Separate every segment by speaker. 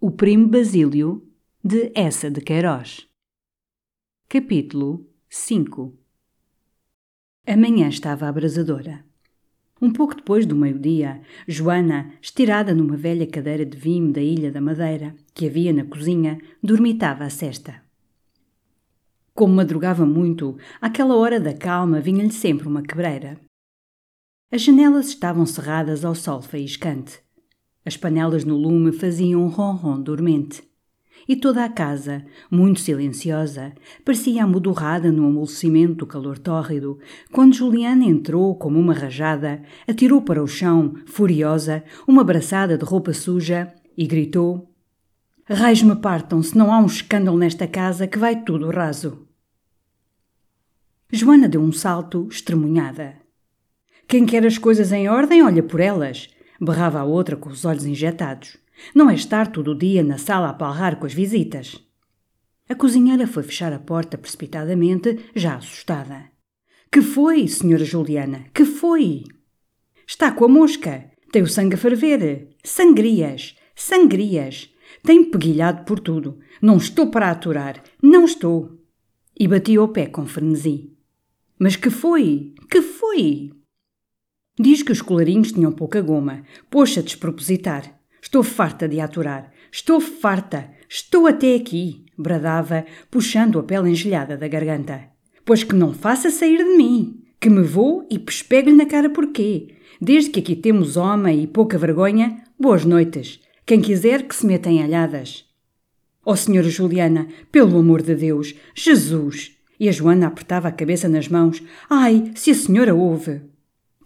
Speaker 1: O Primo Basílio, de Essa de Queiroz. Capítulo 5 A manhã estava abrasadora. Um pouco depois do meio-dia, Joana, estirada numa velha cadeira de vime da Ilha da Madeira, que havia na cozinha, dormitava a cesta. Como madrugava muito, àquela hora da calma vinha-lhe sempre uma quebreira. As janelas estavam cerradas ao sol faiscante. As panelas no lume faziam um ronron dormente. E toda a casa, muito silenciosa, parecia amodorrada no amolecimento do calor tórrido, quando Juliana entrou como uma rajada, atirou para o chão, furiosa, uma braçada de roupa suja e gritou: Raios me partam se não há um escândalo nesta casa que vai tudo raso. Joana deu um salto, estremunhada. Quem quer as coisas em ordem, olha por elas berrava a outra com os olhos injetados. Não é estar todo o dia na sala a palrar com as visitas. A cozinheira foi fechar a porta precipitadamente, já assustada. Que foi, senhora Juliana? Que foi? Está com a mosca. Tem o sangue a ferver. Sangrias. Sangrias. Tem peguilhado por tudo. Não estou para aturar. Não estou. E bati o pé com frenesi. Mas que foi? Que foi? Diz que os colarinhos tinham pouca goma. Poxa, despropositar. Estou farta de aturar. Estou farta. Estou até aqui, bradava, puxando a pele engelhada da garganta. Pois que não faça sair de mim. Que me vou e pespego-lhe na cara porquê. Desde que aqui temos homem e pouca vergonha, boas noites. Quem quiser que se meta em alhadas. Oh, senhora Juliana, pelo amor de Deus, Jesus! E a Joana apertava a cabeça nas mãos. Ai, se a senhora ouve!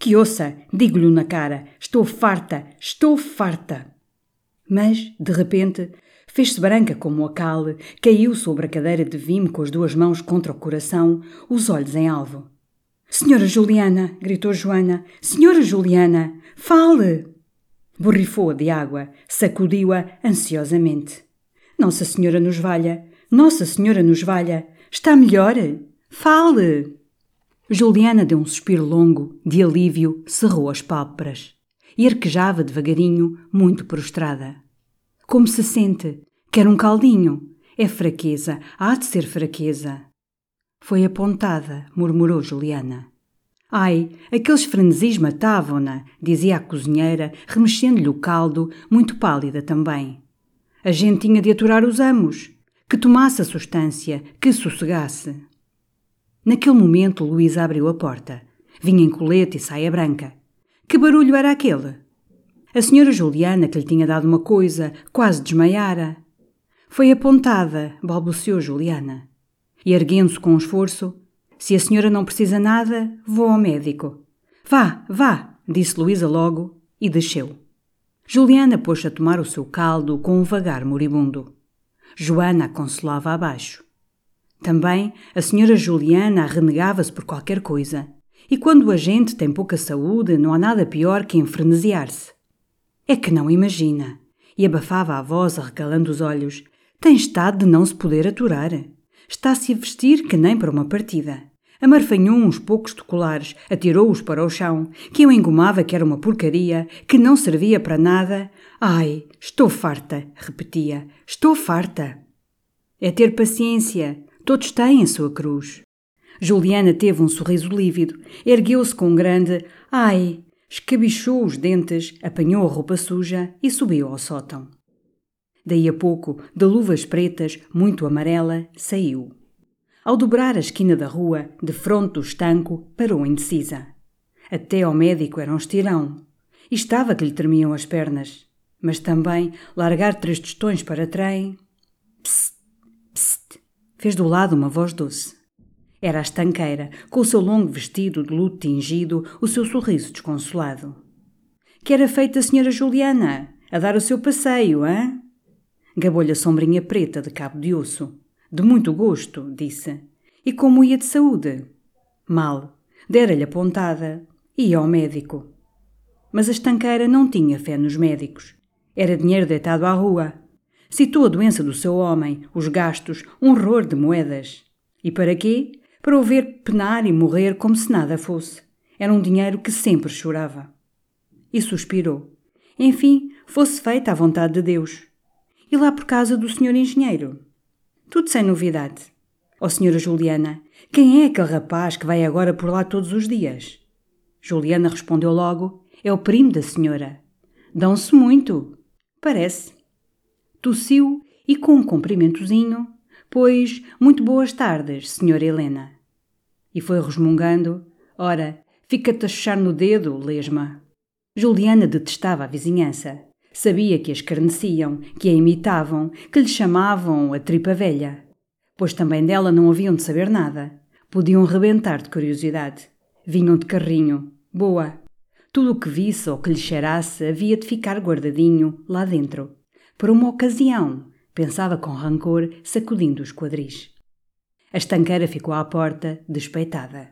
Speaker 1: Que ouça, digo-lhe na cara: estou farta, estou farta. Mas, de repente, fez-se branca como a cal, caiu sobre a cadeira de vime com as duas mãos contra o coração, os olhos em alvo. Senhora Juliana, gritou Joana, Senhora Juliana, fale! Borrifou-a de água, sacudiu-a ansiosamente. Nossa Senhora nos valha, Nossa Senhora nos valha, está melhor? Fale! Juliana deu um suspiro longo, de alívio, cerrou as pálpebras e arquejava devagarinho, muito prostrada. Como se sente? Quer um caldinho? É fraqueza, há de ser fraqueza. Foi apontada, murmurou Juliana. Ai, aqueles frenesis matavam-na, dizia a cozinheira, remexendo-lhe o caldo, muito pálida também. A gente tinha de aturar os amos, que tomasse a substância, que sossegasse. Naquele momento, Luísa abriu a porta. Vinha em colete e saia branca. Que barulho era aquele? A senhora Juliana, que lhe tinha dado uma coisa, quase desmaiara. Foi apontada, balbuciou Juliana. E erguendo-se com um esforço, se a senhora não precisa nada, vou ao médico. Vá, vá, disse Luísa logo e desceu. Juliana pôs a tomar o seu caldo com um vagar moribundo. Joana a consolava abaixo. Também a senhora Juliana renegava-se por qualquer coisa. E quando a gente tem pouca saúde, não há nada pior que enfrenesiar-se. É que não imagina. E abafava a voz, arregalando os olhos. Tem estado de não se poder aturar. Está-se a vestir que nem para uma partida. Amarfanhou uns poucos de colares, atirou-os para o chão, que eu engomava que era uma porcaria, que não servia para nada. Ai, estou farta, repetia. Estou farta. É ter paciência. Todos têm sua cruz. Juliana teve um sorriso lívido, ergueu-se com um grande ai, escabichou os dentes, apanhou a roupa suja e subiu ao sótão. Daí a pouco, de luvas pretas, muito amarela, saiu. Ao dobrar a esquina da rua, de fronte do estanco, parou indecisa. Até ao médico era um estirão. E estava que lhe tremiam as pernas. Mas também largar três tostões para trem. Psst, fez do lado uma voz doce. Era a estanqueira, com o seu longo vestido de luto tingido, o seu sorriso desconsolado. Que era feita a senhora Juliana, a dar o seu passeio, hã? Gabou-lhe a sombrinha preta de cabo de osso. De muito gosto, disse. E como ia de saúde? Mal. Dera-lhe a pontada. Ia ao médico. Mas a estanqueira não tinha fé nos médicos. Era dinheiro deitado à rua. Citou a doença do seu homem, os gastos, um horror de moedas. E para quê? Para o ver penar e morrer como se nada fosse. Era um dinheiro que sempre chorava. E suspirou. Enfim, fosse feita a vontade de Deus. E lá por casa do senhor engenheiro? Tudo sem novidade. Ó oh, senhora Juliana, quem é aquele rapaz que vai agora por lá todos os dias? Juliana respondeu logo: É o primo da senhora. Dão-se muito. Parece. Tossiu e com um cumprimentozinho, pois muito boas tardes, senhora Helena. E foi resmungando: Ora, fica-te a chuchar no dedo, lesma. Juliana detestava a vizinhança. Sabia que a escarneciam, que a imitavam, que lhe chamavam a tripa velha. Pois também dela não haviam de saber nada. Podiam rebentar de curiosidade. Vinham de carrinho. Boa. Tudo o que visse ou que lhe cheirasse havia de ficar guardadinho lá dentro. Por uma ocasião, pensava com rancor, sacudindo os quadris. A estanqueira ficou à porta, despeitada.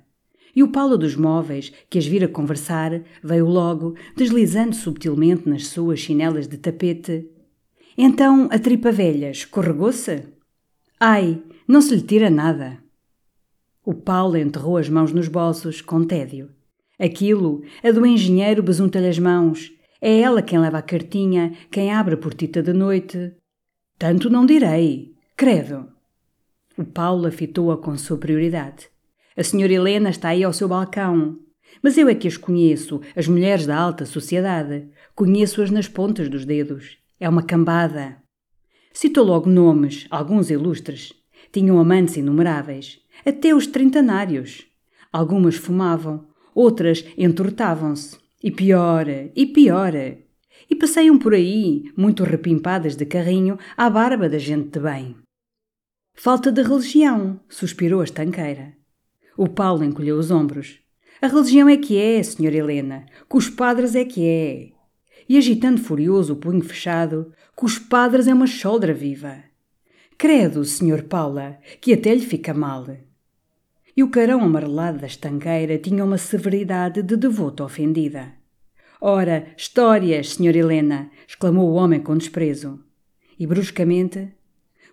Speaker 1: E o Paulo dos móveis, que as vira conversar, veio logo, deslizando subtilmente nas suas chinelas de tapete. Então a tripa velha escorregou-se? Ai, não se lhe tira nada. O Paulo enterrou as mãos nos bolsos, com tédio. Aquilo, a do engenheiro besunta-lhe as mãos. É ela quem leva a cartinha, quem abre a portita de noite. Tanto não direi. Credo. O Paulo afitou-a com superioridade. A senhora Helena está aí ao seu balcão. Mas eu é que as conheço, as mulheres da alta sociedade. Conheço-as nas pontas dos dedos. É uma cambada. Citou logo nomes, alguns ilustres. Tinham amantes inumeráveis, até os trintanários. Algumas fumavam, outras entortavam-se. E pior, e pior. E passeiam por aí, muito repimpadas de carrinho, à barba da gente de bem. Falta de religião, suspirou a estanqueira. O Paulo encolheu os ombros. A religião é que é, senhora Helena, com os padres é que é. E agitando furioso o punho fechado, com os padres é uma choldra viva. Credo, senhor Paula, que até lhe fica mal. E o carão amarelado da estanqueira tinha uma severidade de devota ofendida. Ora, histórias, senhor Helena! exclamou o homem com desprezo. E bruscamente: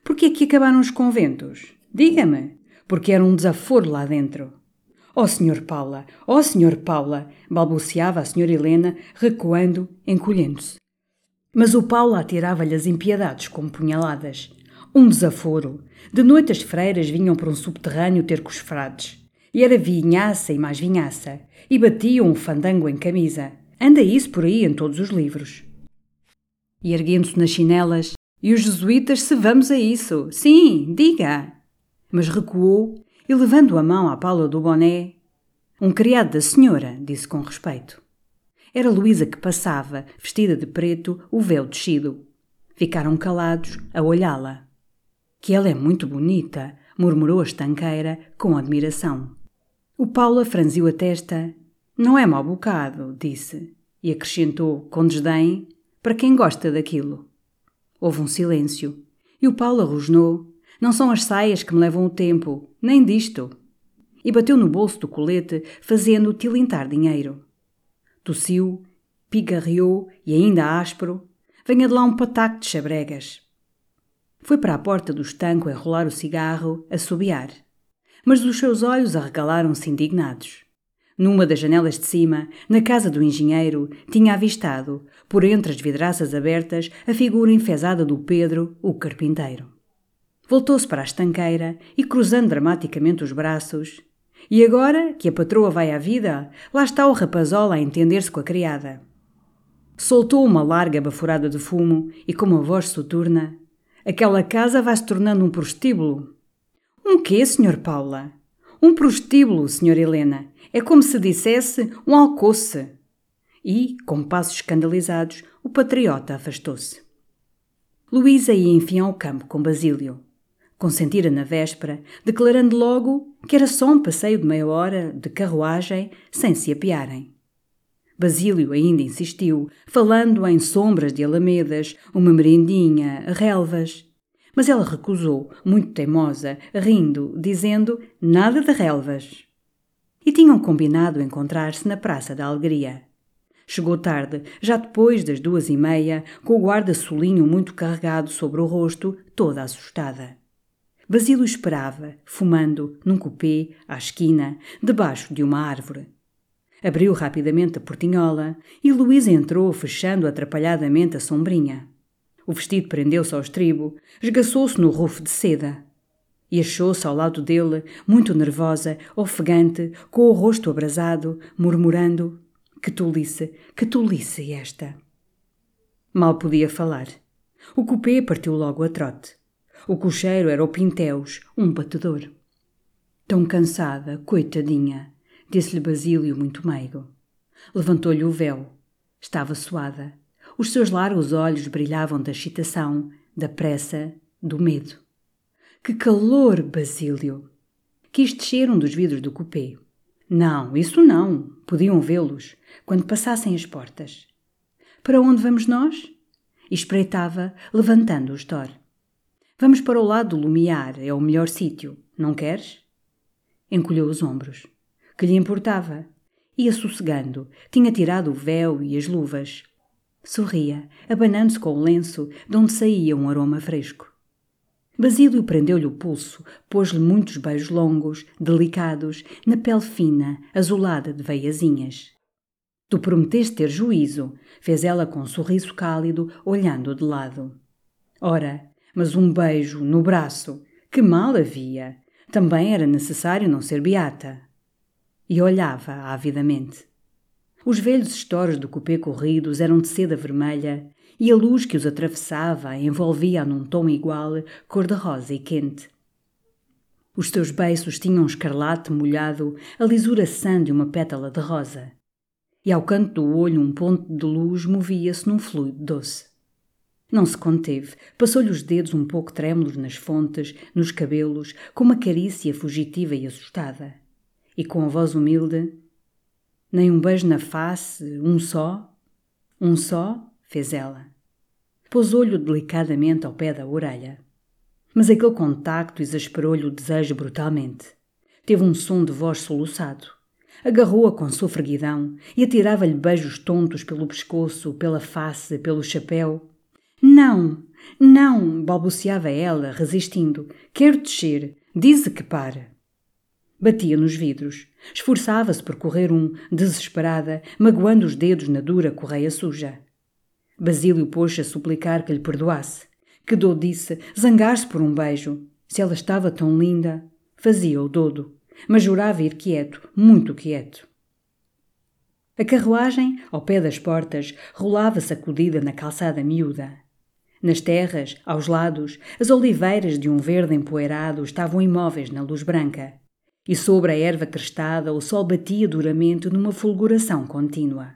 Speaker 1: Por que é que acabaram os conventos? Diga-me porque era um desaforo lá dentro. Oh, Senhor Paula, oh, Senhor Paula, balbuciava a Senhora Helena, recuando, encolhendo-se. Mas o Paula atirava-lhe as impiedades como punhaladas. Um desaforo. De noite as freiras vinham para um subterrâneo ter com os frades. E era vinhaça e mais vinhaça. E batiam o fandango em camisa. Anda isso por aí em todos os livros. E erguendo-se nas chinelas. E os jesuítas se vamos a isso. Sim, diga mas recuou e, levando a mão à pala do boné, um criado da senhora, disse com respeito. Era Luísa que passava, vestida de preto, o véu descido. Ficaram calados a olhá-la. Que ela é muito bonita, murmurou a estanqueira com admiração. O Paula franziu a testa. Não é mau bocado, disse, e acrescentou, com desdém, para quem gosta daquilo. Houve um silêncio, e o Paula rosnou não são as saias que me levam o tempo, nem disto. E bateu no bolso do colete, fazendo-o tilintar dinheiro. Tossiu, pigarreou e ainda áspero, venha de lá um pataco de chabregas. Foi para a porta do estanco enrolar o cigarro, assobiar. Mas os seus olhos arregalaram-se indignados. Numa das janelas de cima, na casa do engenheiro, tinha avistado, por entre as vidraças abertas, a figura enfesada do Pedro, o carpinteiro. Voltou-se para a estanqueira e, cruzando dramaticamente os braços, e agora que a patroa vai à vida, lá está o rapazola a entender-se com a criada. Soltou uma larga baforada de fumo e, com uma voz soturna, aquela casa vai se tornando um prostíbulo. Um quê, Sr. Paula? Um prostíbulo, Sr. Helena. É como se dissesse um alcoce. E, com passos escandalizados, o patriota afastou-se. Luísa ia enfim ao campo com Basílio. Consentira na véspera, declarando logo que era só um passeio de meia hora de carruagem sem se apiarem. Basílio ainda insistiu, falando em sombras de alamedas, uma merendinha, relvas. Mas ela recusou, muito teimosa, rindo, dizendo nada de relvas. E tinham combinado encontrar-se na Praça da Alegria. Chegou tarde, já depois das duas e meia, com o guarda-solinho muito carregado sobre o rosto, toda assustada. Basílio esperava, fumando, num cupê, à esquina, debaixo de uma árvore. Abriu rapidamente a portinhola e Luísa entrou, fechando atrapalhadamente a sombrinha. O vestido prendeu-se ao estribo, esgaçou-se no rufo de seda. E achou-se ao lado dele, muito nervosa, ofegante, com o rosto abrasado, murmurando: Que tolice, que tolice esta! Mal podia falar. O cupê partiu logo a trote. O cocheiro era o Pinteus, um batedor. Tão cansada, coitadinha, disse-lhe Basílio muito meigo. Levantou-lhe o véu. Estava suada. Os seus largos olhos brilhavam da excitação, da pressa, do medo. Que calor, Basílio! Quis descer um dos vidros do cupê. Não, isso não. Podiam vê-los quando passassem as portas. Para onde vamos nós? Espreitava, levantando o store. Vamos para o lado do Lumiar, é o melhor sítio. Não queres? Encolheu os ombros. Que lhe importava? Ia sossegando, tinha tirado o véu e as luvas. Sorria, abanando-se com o lenço, de onde saía um aroma fresco. Basílio prendeu-lhe o pulso, pôs-lhe muitos beijos longos, delicados, na pele fina, azulada de veiazinhas. Tu prometeste ter juízo, fez ela com um sorriso cálido, olhando de lado. Ora, mas um beijo no braço, que mal havia! Também era necessário não ser beata. E olhava avidamente. Os velhos estores do cupê corridos eram de seda vermelha e a luz que os atravessava envolvia num tom igual, cor-de-rosa e quente. Os seus beiços tinham um escarlate molhado, a lisura sã de uma pétala de rosa e ao canto do olho um ponto de luz movia-se num fluido doce. Não se conteve, passou-lhe os dedos um pouco trêmulos nas fontes, nos cabelos, com uma carícia fugitiva e assustada. E com a voz humilde: Nem um beijo na face, um só? Um só? fez ela. Pôs-olho delicadamente ao pé da orelha. Mas aquele contacto exasperou-lhe o desejo brutalmente. Teve um som de voz soluçado. Agarrou-a com sofreguidão e atirava-lhe beijos tontos pelo pescoço, pela face, pelo chapéu. Não, não, balbuciava ela, resistindo. Quero descer. Dize que para. Batia nos vidros. Esforçava-se por correr um, desesperada, magoando os dedos na dura correia suja. Basílio pôs-se a suplicar que lhe perdoasse. Que Dô disse zangar-se por um beijo. Se ela estava tão linda, fazia-o dodo mas jurava ir quieto, muito quieto. A carruagem, ao pé das portas, rolava sacudida na calçada miúda. Nas terras, aos lados, as oliveiras de um verde empoeirado estavam imóveis na luz branca, e sobre a erva crestada o sol batia duramente numa fulguração contínua.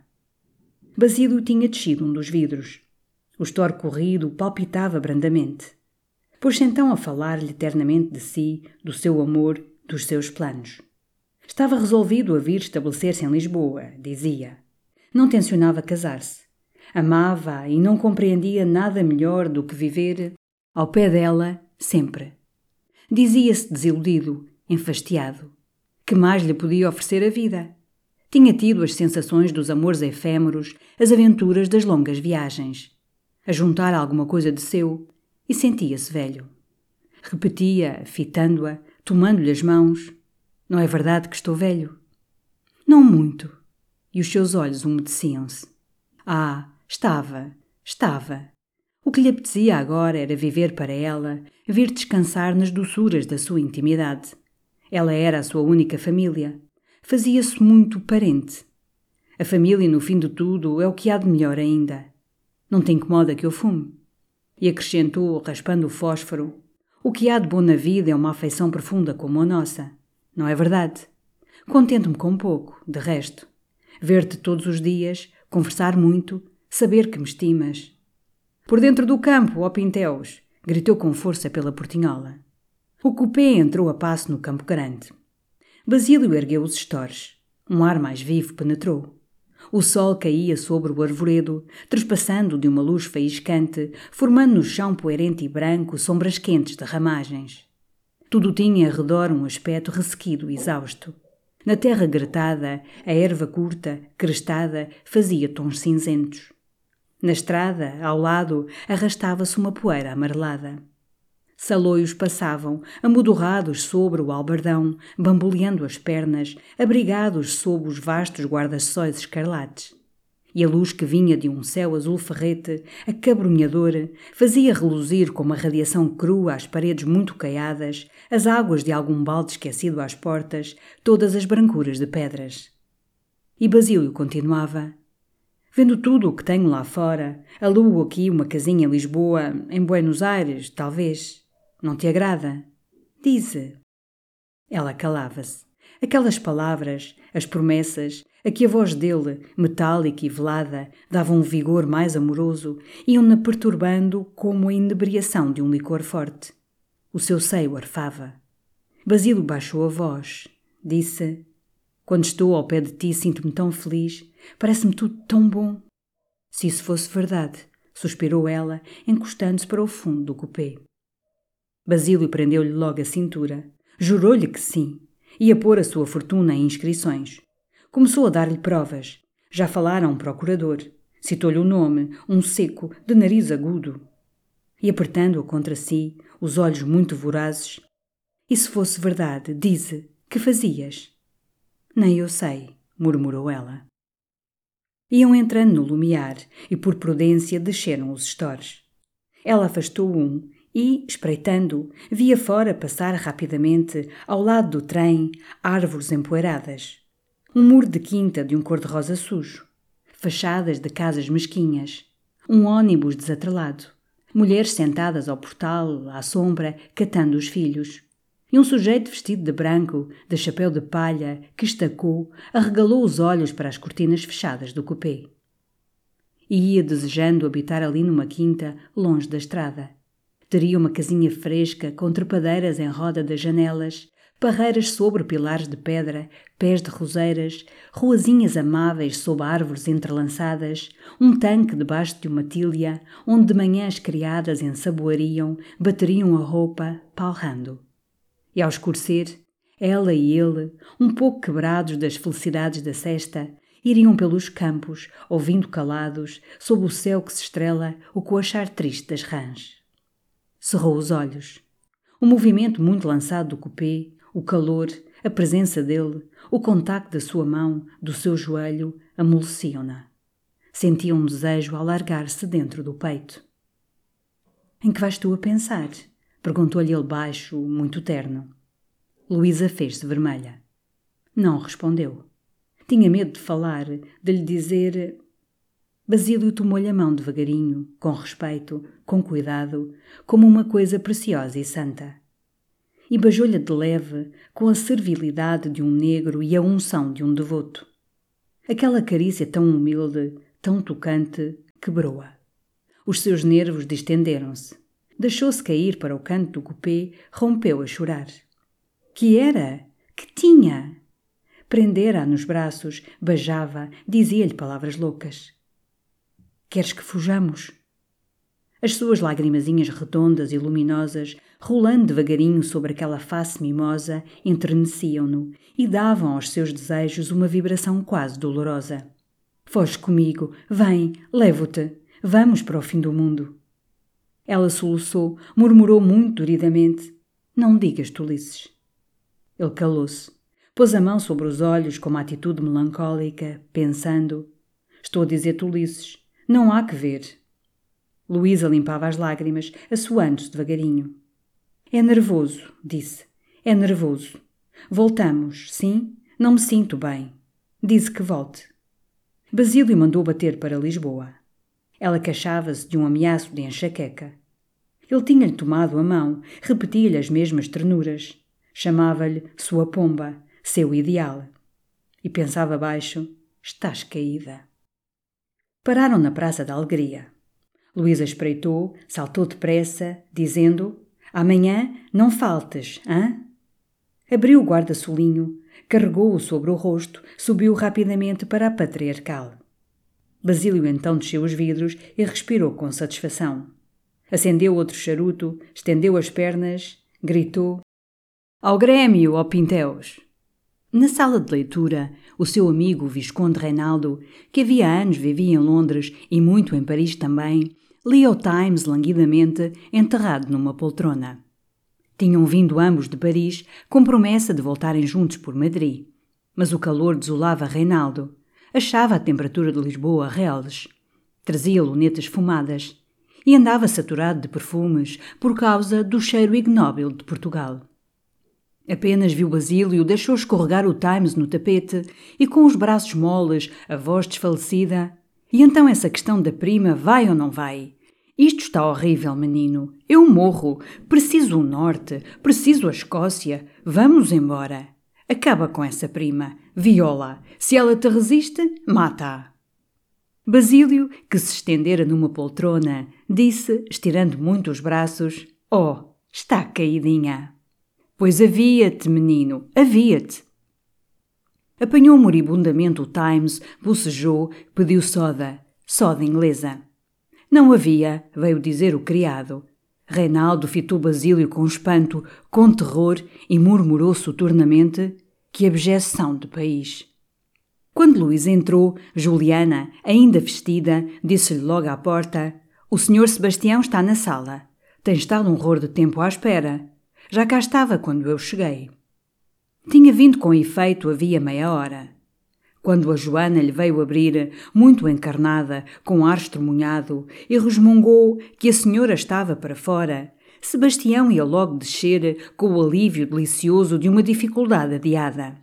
Speaker 1: Basílio tinha descido um dos vidros. O estor corrido palpitava brandamente. Pôs-se então a falar-lhe eternamente de si, do seu amor dos seus planos. Estava resolvido a vir estabelecer-se em Lisboa, dizia. Não tencionava casar-se. Amava e não compreendia nada melhor do que viver ao pé dela sempre. Dizia-se desiludido, enfastiado. Que mais lhe podia oferecer a vida? Tinha tido as sensações dos amores efêmeros, as aventuras das longas viagens. A juntar alguma coisa de seu e sentia-se velho. Repetia, fitando-a, tomando-lhe as mãos: Não é verdade que estou velho? Não muito. E os seus olhos umedeciam-se. Ah, estava, estava. O que lhe apetecia agora era viver para ela, vir descansar nas doçuras da sua intimidade. Ela era a sua única família. Fazia-se muito parente. A família, no fim de tudo, é o que há de melhor ainda. Não te incomoda que eu fume? E acrescentou, raspando o fósforo: o que há de bom na vida é uma afeição profunda como a nossa. Não é verdade? Contento-me com pouco, de resto. Ver-te todos os dias, conversar muito, saber que me estimas. Por dentro do campo, ó Pinteus, gritou com força pela portinhola. O cupê entrou a passo no campo grande. Basílio ergueu os estores. Um ar mais vivo penetrou. O sol caía sobre o arvoredo, trespassando de uma luz faiscante, formando no chão poerente e branco sombras quentes de ramagens. Tudo tinha ao redor um aspecto ressequido e exausto. Na terra gretada, a erva curta, crestada, fazia tons cinzentos. Na estrada, ao lado, arrastava-se uma poeira amarelada. Saloios passavam, amodorrados sobre o albardão, bamboleando as pernas, abrigados sob os vastos guarda-sóis escarlates. e a luz que vinha de um céu azul ferrete, acabrunhador, fazia reluzir com uma radiação crua às paredes muito caiadas, as águas de algum balde esquecido às portas, todas as brancuras de pedras. E Basílio continuava. Vendo tudo o que tenho lá fora, alugo aqui uma casinha em Lisboa, em Buenos Aires, talvez. Não te agrada? Dize. Ela calava-se. Aquelas palavras, as promessas, a que a voz dele, metálica e velada, dava um vigor mais amoroso, iam-na perturbando como a inebriação de um licor forte. O seu seio arfava. Basílio baixou a voz. Disse: Quando estou ao pé de ti, sinto-me tão feliz. Parece-me tudo tão bom. Se isso fosse verdade, suspirou ela, encostando-se para o fundo do cupê. Basílio prendeu-lhe logo a cintura. Jurou-lhe que sim. Ia pôr a sua fortuna em inscrições. Começou a dar-lhe provas. Já falara a um procurador. Citou-lhe o nome, um seco, de nariz agudo. E apertando-o contra si, os olhos muito vorazes. E se fosse verdade, dize, que fazias? Nem eu sei, murmurou ela. Iam entrando no lumiar e, por prudência, desceram os estores. Ela afastou um e, espreitando, via fora passar rapidamente, ao lado do trem, árvores empoeiradas um muro de quinta de um cor-de-rosa sujo, fachadas de casas mesquinhas, um ônibus desatrelado, mulheres sentadas ao portal, à sombra, catando os filhos, e um sujeito vestido de branco, de chapéu de palha, que estacou, arregalou os olhos para as cortinas fechadas do cupê. E ia desejando habitar ali numa quinta, longe da estrada. Teria uma casinha fresca, com trepadeiras em roda das janelas, parreiras sobre pilares de pedra, pés de roseiras, ruazinhas amáveis sob árvores entrelaçadas, um tanque debaixo de uma tilha, onde de manhã as criadas ensaboariam, bateriam a roupa, palrando. E ao escurecer, ela e ele, um pouco quebrados das felicidades da cesta, iriam pelos campos, ouvindo calados, sob o céu que se estrela, o coachar triste das rãs. Cerrou os olhos. O movimento muito lançado do cupê, o calor, a presença dele, o contacto da sua mão, do seu joelho, amoleciam-na. Sentia um desejo alargar-se dentro do peito. Em que vais tu a pensar? Perguntou-lhe ele baixo, muito terno. Luísa fez-se vermelha. Não respondeu. Tinha medo de falar, de lhe dizer. Basílio tomou-lhe a mão devagarinho, com respeito, com cuidado, como uma coisa preciosa e santa e beijou-lhe de leve, com a servilidade de um negro e a unção de um devoto. Aquela carícia tão humilde, tão tocante, quebrou-a. Os seus nervos distenderam-se. Deixou-se cair para o canto do cupê, rompeu a chorar. Que era? Que tinha? Prendera-a nos braços, beijava, dizia-lhe palavras loucas. Queres que fujamos? As suas lagrimazinhas redondas e luminosas rolando devagarinho sobre aquela face mimosa, enterneciam-no e davam aos seus desejos uma vibração quase dolorosa. Foge comigo, vem, levo-te, vamos para o fim do mundo. Ela soluçou, murmurou muito duridamente: Não digas tolices. Ele calou-se, pôs a mão sobre os olhos com uma atitude melancólica, pensando: Estou a dizer tolices, não há que ver. Luísa limpava as lágrimas, assoando-se devagarinho. É nervoso, disse. É nervoso. Voltamos, sim? Não me sinto bem. Disse que volte. Basílio mandou bater para Lisboa. Ela queixava-se de um ameaço de enxaqueca. Ele tinha-lhe tomado a mão, repetia-lhe as mesmas ternuras. Chamava-lhe sua pomba, seu ideal. E pensava baixo: estás caída. Pararam na Praça da Alegria. Luísa espreitou, saltou depressa, dizendo: Amanhã não faltes, hã? Abriu o guarda-solinho, carregou-o sobre o rosto, subiu rapidamente para a patriarcal. Basílio então desceu os vidros e respirou com satisfação. Acendeu outro charuto, estendeu as pernas, gritou: Ao Grêmio, ó Pinteus! Na sala de leitura, o seu amigo Visconde Reinaldo, que havia anos vivia em Londres e muito em Paris também, lia o Times languidamente, enterrado numa poltrona. Tinham vindo ambos de Paris com promessa de voltarem juntos por Madrid. Mas o calor desolava Reinaldo. achava a temperatura de Lisboa reles. Trazia lunetas fumadas e andava saturado de perfumes por causa do cheiro ignóbil de Portugal. Apenas viu Basílio, deixou escorregar o Times no tapete e, com os braços moles, a voz desfalecida. E então essa questão da prima vai ou não vai? Isto está horrível, menino. Eu morro. Preciso o norte. Preciso a Escócia. Vamos embora. Acaba com essa prima. Viola. Se ela te resiste, mata-a. Basílio, que se estendera numa poltrona, disse, estirando muito os braços: Oh, está caidinha. Pois havia-te, menino, havia-te. Apanhou moribundamente o Times, bocejou, pediu soda, soda inglesa. Não havia, veio dizer o criado. Reinaldo fitou Basílio com espanto, com terror e murmurou soturnamente: Que abjeção de país! Quando Luís entrou, Juliana, ainda vestida, disse-lhe logo à porta: O senhor Sebastião está na sala. Tem estado um horror de tempo à espera. Já cá estava quando eu cheguei. Tinha vindo com efeito havia meia hora. Quando a Joana lhe veio abrir, muito encarnada, com ar estremunhado, e resmungou que a senhora estava para fora, Sebastião ia logo descer com o alívio delicioso de uma dificuldade adiada.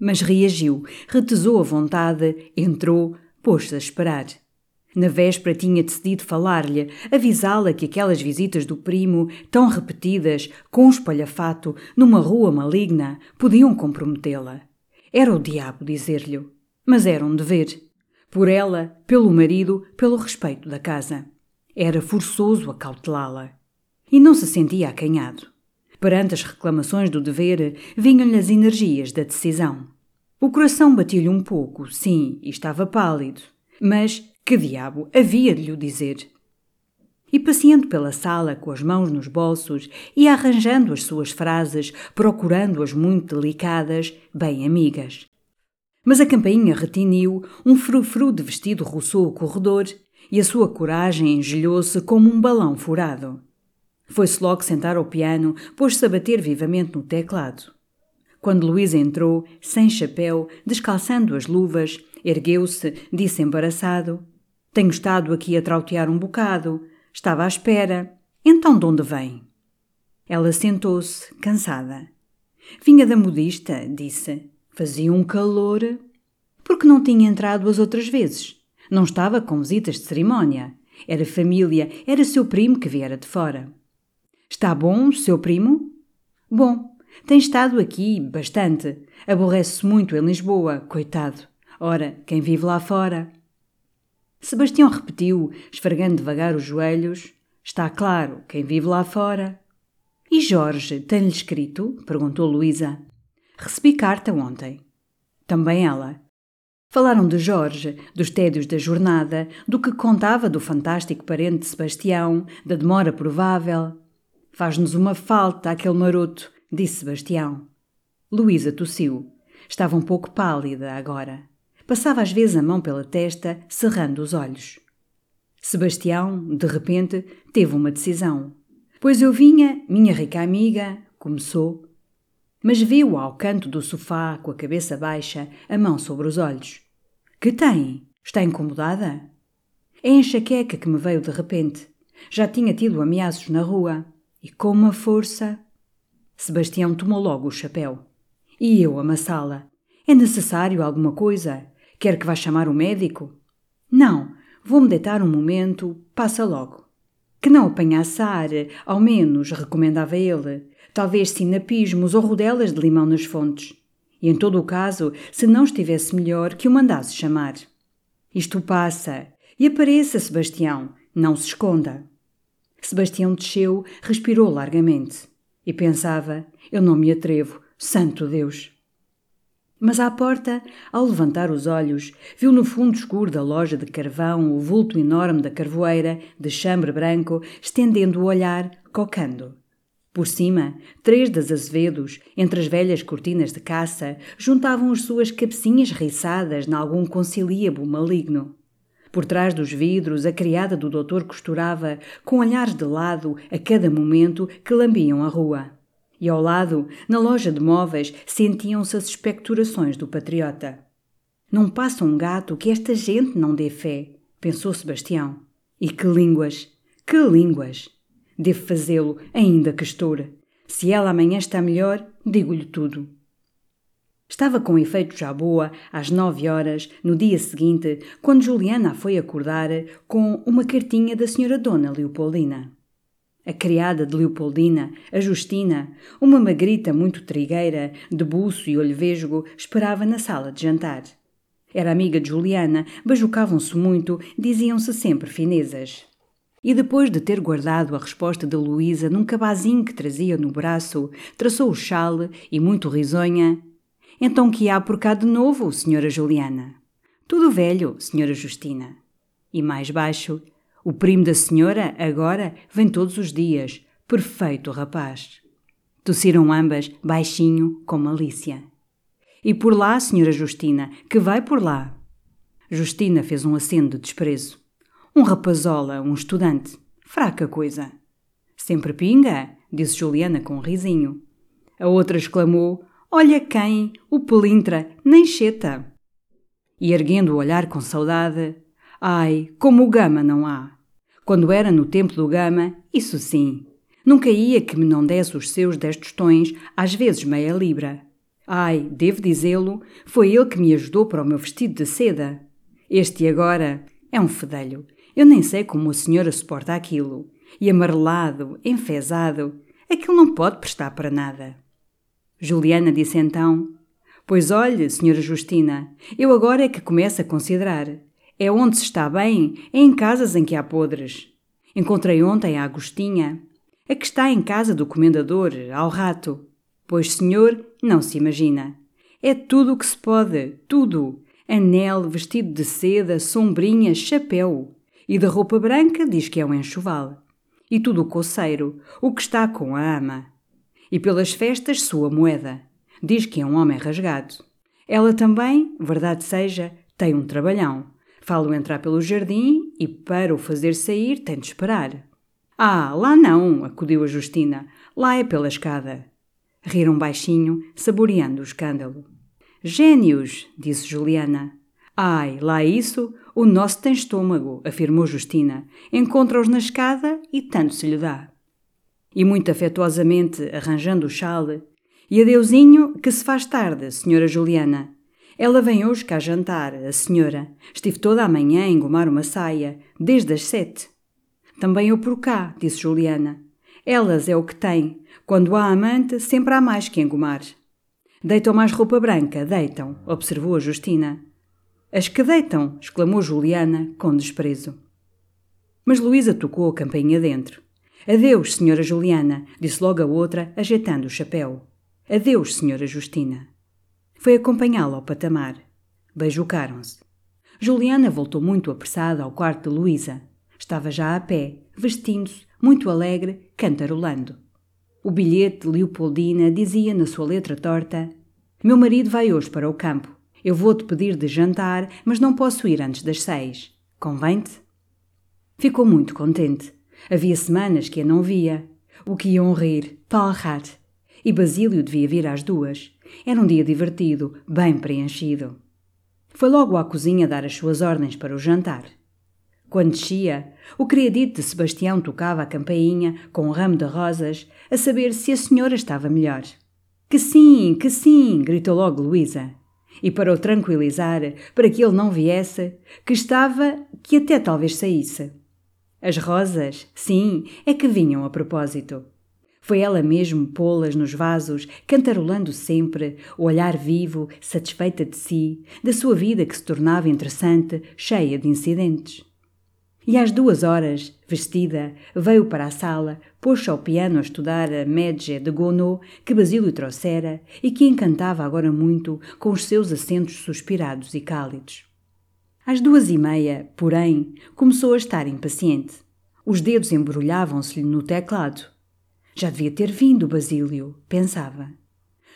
Speaker 1: Mas reagiu, retesou a vontade, entrou, pôs-se a esperar. Na véspera tinha decidido falar-lhe, avisá-la que aquelas visitas do primo, tão repetidas, com um espalhafato, numa rua maligna, podiam comprometê-la. Era o diabo dizer-lhe, mas era um dever. Por ela, pelo marido, pelo respeito da casa. Era forçoso acautelá-la. E não se sentia acanhado. Perante as reclamações do dever, vinham-lhe as energias da decisão. O coração batia-lhe um pouco, sim, e estava pálido. Mas que diabo havia de lhe dizer? E passeando pela sala com as mãos nos bolsos e arranjando as suas frases, procurando-as muito delicadas, bem amigas. Mas a campainha retiniu, um frufru de vestido roçou o corredor e a sua coragem engelhou-se como um balão furado. Foi-se logo sentar ao piano, pôs-se a bater vivamente no teclado. Quando Luísa entrou, sem chapéu, descalçando as luvas, ergueu-se, disse embaraçado: tenho estado aqui a trautear um bocado. Estava à espera. Então de onde vem? Ela sentou-se, cansada. Vinha da modista, disse. Fazia um calor. Porque não tinha entrado as outras vezes. Não estava com visitas de cerimónia. Era família, era seu primo que viera de fora. Está bom, seu primo? Bom, tem estado aqui bastante. Aborrece-se muito em Lisboa, coitado. Ora, quem vive lá fora? Sebastião repetiu, esfregando devagar os joelhos. Está claro, quem vive lá fora. E Jorge tem-lhe escrito? perguntou Luísa. Recebi carta ontem. Também ela. Falaram de Jorge, dos tédios da jornada, do que contava do fantástico parente de Sebastião, da demora provável. Faz-nos uma falta aquele maroto, disse Sebastião. Luísa tossiu. Estava um pouco pálida agora. Passava às vezes a mão pela testa, cerrando os olhos. Sebastião, de repente, teve uma decisão. Pois eu vinha, minha rica amiga, começou. Mas viu ao canto do sofá, com a cabeça baixa, a mão sobre os olhos. Que tem? Está incomodada? É enxaqueca que me veio de repente. Já tinha tido ameaços na rua. E com uma força. Sebastião tomou logo o chapéu. E eu amassá-la. É necessário alguma coisa? Quer que vá chamar o médico? Não, vou-me deitar um momento, passa logo. Que não apanhasse ar, ao menos, recomendava ele. Talvez sinapismos ou rodelas de limão nas fontes. E em todo o caso, se não estivesse melhor, que o mandasse chamar. Isto passa. E apareça, Sebastião. Não se esconda. Sebastião desceu, respirou largamente. E pensava: eu não me atrevo, santo Deus. Mas à porta, ao levantar os olhos, viu no fundo escuro da loja de carvão o vulto enorme da carvoeira, de chambre branco, estendendo o olhar, cocando. Por cima, três das azevedos, entre as velhas cortinas de caça, juntavam as suas cabecinhas riçadas nalgum conciliabo maligno. Por trás dos vidros, a criada do doutor costurava, com olhares de lado, a cada momento, que lambiam a rua. E ao lado, na loja de móveis, sentiam-se as expectorações do patriota. Não passa um gato que esta gente não dê fé, pensou Sebastião. E que línguas! Que línguas! Devo fazê-lo, ainda que estoure. Se ela amanhã está melhor, digo-lhe tudo. Estava com efeito já boa, às nove horas, no dia seguinte, quando Juliana a foi acordar com uma cartinha da senhora Dona Leopoldina. A criada de Leopoldina, a Justina, uma magrita muito trigueira, de buço e olho vesgo, esperava na sala de jantar. Era amiga de Juliana, bajucavam-se muito, diziam-se sempre finezas. E depois de ter guardado a resposta de Luísa num cabazinho que trazia no braço, traçou o chale e, muito risonha, Então que há por cá de novo, senhora Juliana? Tudo velho, senhora Justina. E mais baixo, o primo da senhora, agora, vem todos os dias. Perfeito rapaz. Tossiram ambas, baixinho, com malícia. E por lá, senhora Justina, que vai por lá. Justina fez um aceno de desprezo. Um rapazola, um estudante. Fraca coisa. Sempre pinga, disse Juliana com um risinho. A outra exclamou: Olha quem, o pelintra, nem cheta. E erguendo o olhar com saudade, ai, como o Gama não há. Quando era no tempo do Gama, isso sim. Nunca ia que me não desse os seus dez tostões, às vezes meia libra. Ai, devo dizê-lo, foi ele que me ajudou para o meu vestido de seda. Este agora é um fedelho. Eu nem sei como a senhora suporta aquilo. E amarelado, enfesado, aquilo não pode prestar para nada. Juliana disse então: Pois olhe, senhora Justina, eu agora é que começo a considerar. É onde se está bem, é em casas em que há podres. Encontrei ontem a Agostinha, a que está em casa do comendador, ao rato. Pois, senhor, não se imagina. É tudo o que se pode, tudo. Anel, vestido de seda, sombrinha, chapéu. E de roupa branca diz que é um enxoval. E tudo o coceiro, o que está com a ama. E pelas festas sua moeda. Diz que é um homem rasgado. Ela também, verdade seja, tem um trabalhão. Falo entrar pelo jardim e, para o fazer sair, tem de esperar. Ah, lá não, acudiu a Justina. Lá é pela escada. Riram baixinho, saboreando o escândalo. Gênios, disse Juliana. Ai, lá isso, o nosso tem estômago, afirmou Justina. Encontra-os na escada e tanto se lhe dá. E muito afetuosamente, arranjando o chale, e adeusinho, que se faz tarde, senhora Juliana. Ela vem hoje cá jantar, a senhora. Estive toda a manhã a engomar uma saia, desde as sete. Também eu por cá, disse Juliana. Elas é o que têm. Quando há amante, sempre há mais que engomar. Deitam mais roupa branca, deitam, observou a Justina. As que deitam, exclamou Juliana, com desprezo. Mas Luísa tocou a campainha dentro. Adeus, senhora Juliana, disse logo a outra, ajeitando o chapéu. Adeus, senhora Justina. Foi acompanhá-la ao patamar. Beijocaram-se. Juliana voltou muito apressada ao quarto de Luísa. Estava já a pé, vestindo-se, muito alegre, cantarolando. O bilhete de Leopoldina dizia na sua letra torta: Meu marido vai hoje para o campo. Eu vou-te pedir de jantar, mas não posso ir antes das seis. Convém-te? Ficou muito contente. Havia semanas que a não via. O que iam rir, palrar. E Basílio devia vir às duas. Era um dia divertido, bem preenchido. Foi logo à cozinha dar as suas ordens para o jantar. Quando descia, o criadito de Sebastião tocava a campainha com um ramo de rosas a saber se a senhora estava melhor. Que sim, que sim! gritou logo Luísa. E para o tranquilizar, para que ele não viesse, que estava, que até talvez saísse. As rosas, sim, é que vinham a propósito. Foi ela mesmo pô-las nos vasos, cantarolando sempre, o olhar vivo, satisfeita de si, da sua vida que se tornava interessante, cheia de incidentes. E às duas horas, vestida, veio para a sala, pôs-se ao piano a estudar a Medje de Gounod que Basílio trouxera e que encantava agora muito com os seus acentos suspirados e cálidos. Às duas e meia, porém, começou a estar impaciente. Os dedos embrulhavam-se-lhe no teclado. Já devia ter vindo Basílio, pensava.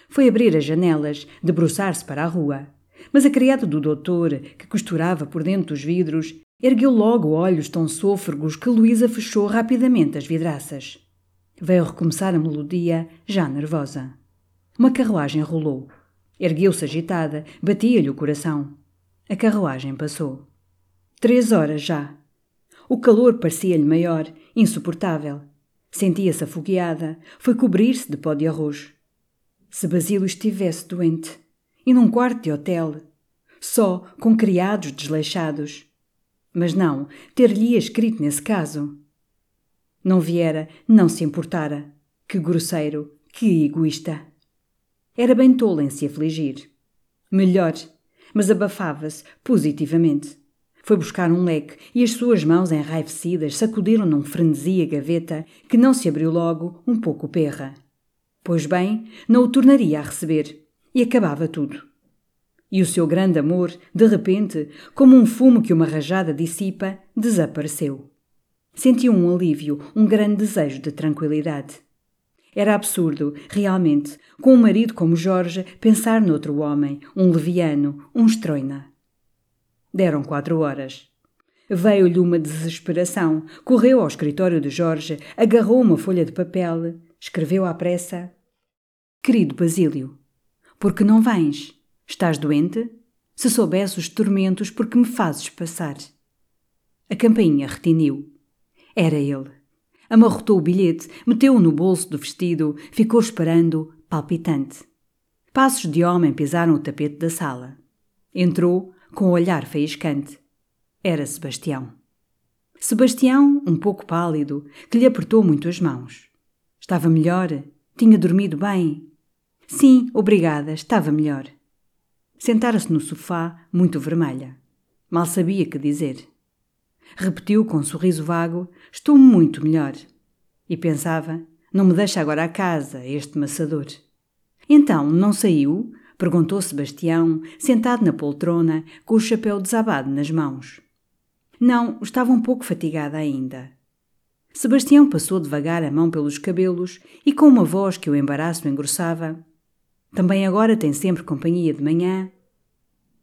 Speaker 1: Foi abrir as janelas, debruçar-se para a rua. Mas a criada do doutor, que costurava por dentro dos vidros, ergueu logo olhos tão sôfregos que Luísa fechou rapidamente as vidraças. Veio recomeçar a melodia, já nervosa. Uma carruagem rolou. Ergueu-se agitada, batia-lhe o coração. A carruagem passou. Três horas já. O calor parecia-lhe maior, insuportável. Sentia-se afogueada, foi cobrir-se de pó de arroz. Se Basílio estivesse doente, e num quarto de hotel, só com criados desleixados. Mas não, ter-lhe escrito nesse caso. Não viera, não se importara. Que grosseiro, que egoísta. Era bem tolo em se afligir. Melhor, mas abafava-se positivamente. Foi buscar um leque e as suas mãos enraivecidas sacudiram num frenesi a gaveta que não se abriu logo, um pouco perra. Pois bem, não o tornaria a receber. E acabava tudo. E o seu grande amor, de repente, como um fumo que uma rajada dissipa, desapareceu. Sentiu um alívio, um grande desejo de tranquilidade. Era absurdo, realmente, com um marido como Jorge, pensar noutro homem, um leviano, um estroina. Deram quatro horas. Veio-lhe uma desesperação. Correu ao escritório de Jorge, agarrou uma folha de papel, escreveu à pressa: Querido Basílio, por que não vens? Estás doente? Se soubesse os tormentos por que me fazes passar. A campainha retiniu. Era ele. Amarrotou o bilhete, meteu-o no bolso do vestido, ficou esperando, palpitante. Passos de homem pisaram o tapete da sala. Entrou, com o olhar faiscante. Era Sebastião. Sebastião, um pouco pálido, que lhe apertou muito as mãos. Estava melhor? Tinha dormido bem? Sim, obrigada, estava melhor. Sentara-se no sofá, muito vermelha. Mal sabia que dizer. Repetiu com um sorriso vago: Estou muito melhor. E pensava: Não me deixa agora a casa, este maçador. Então, não saiu? Perguntou Sebastião, sentado na poltrona, com o chapéu desabado nas mãos. Não, estava um pouco fatigada ainda. Sebastião passou devagar a mão pelos cabelos e, com uma voz que o embaraço engrossava, Também agora tem sempre companhia de manhã?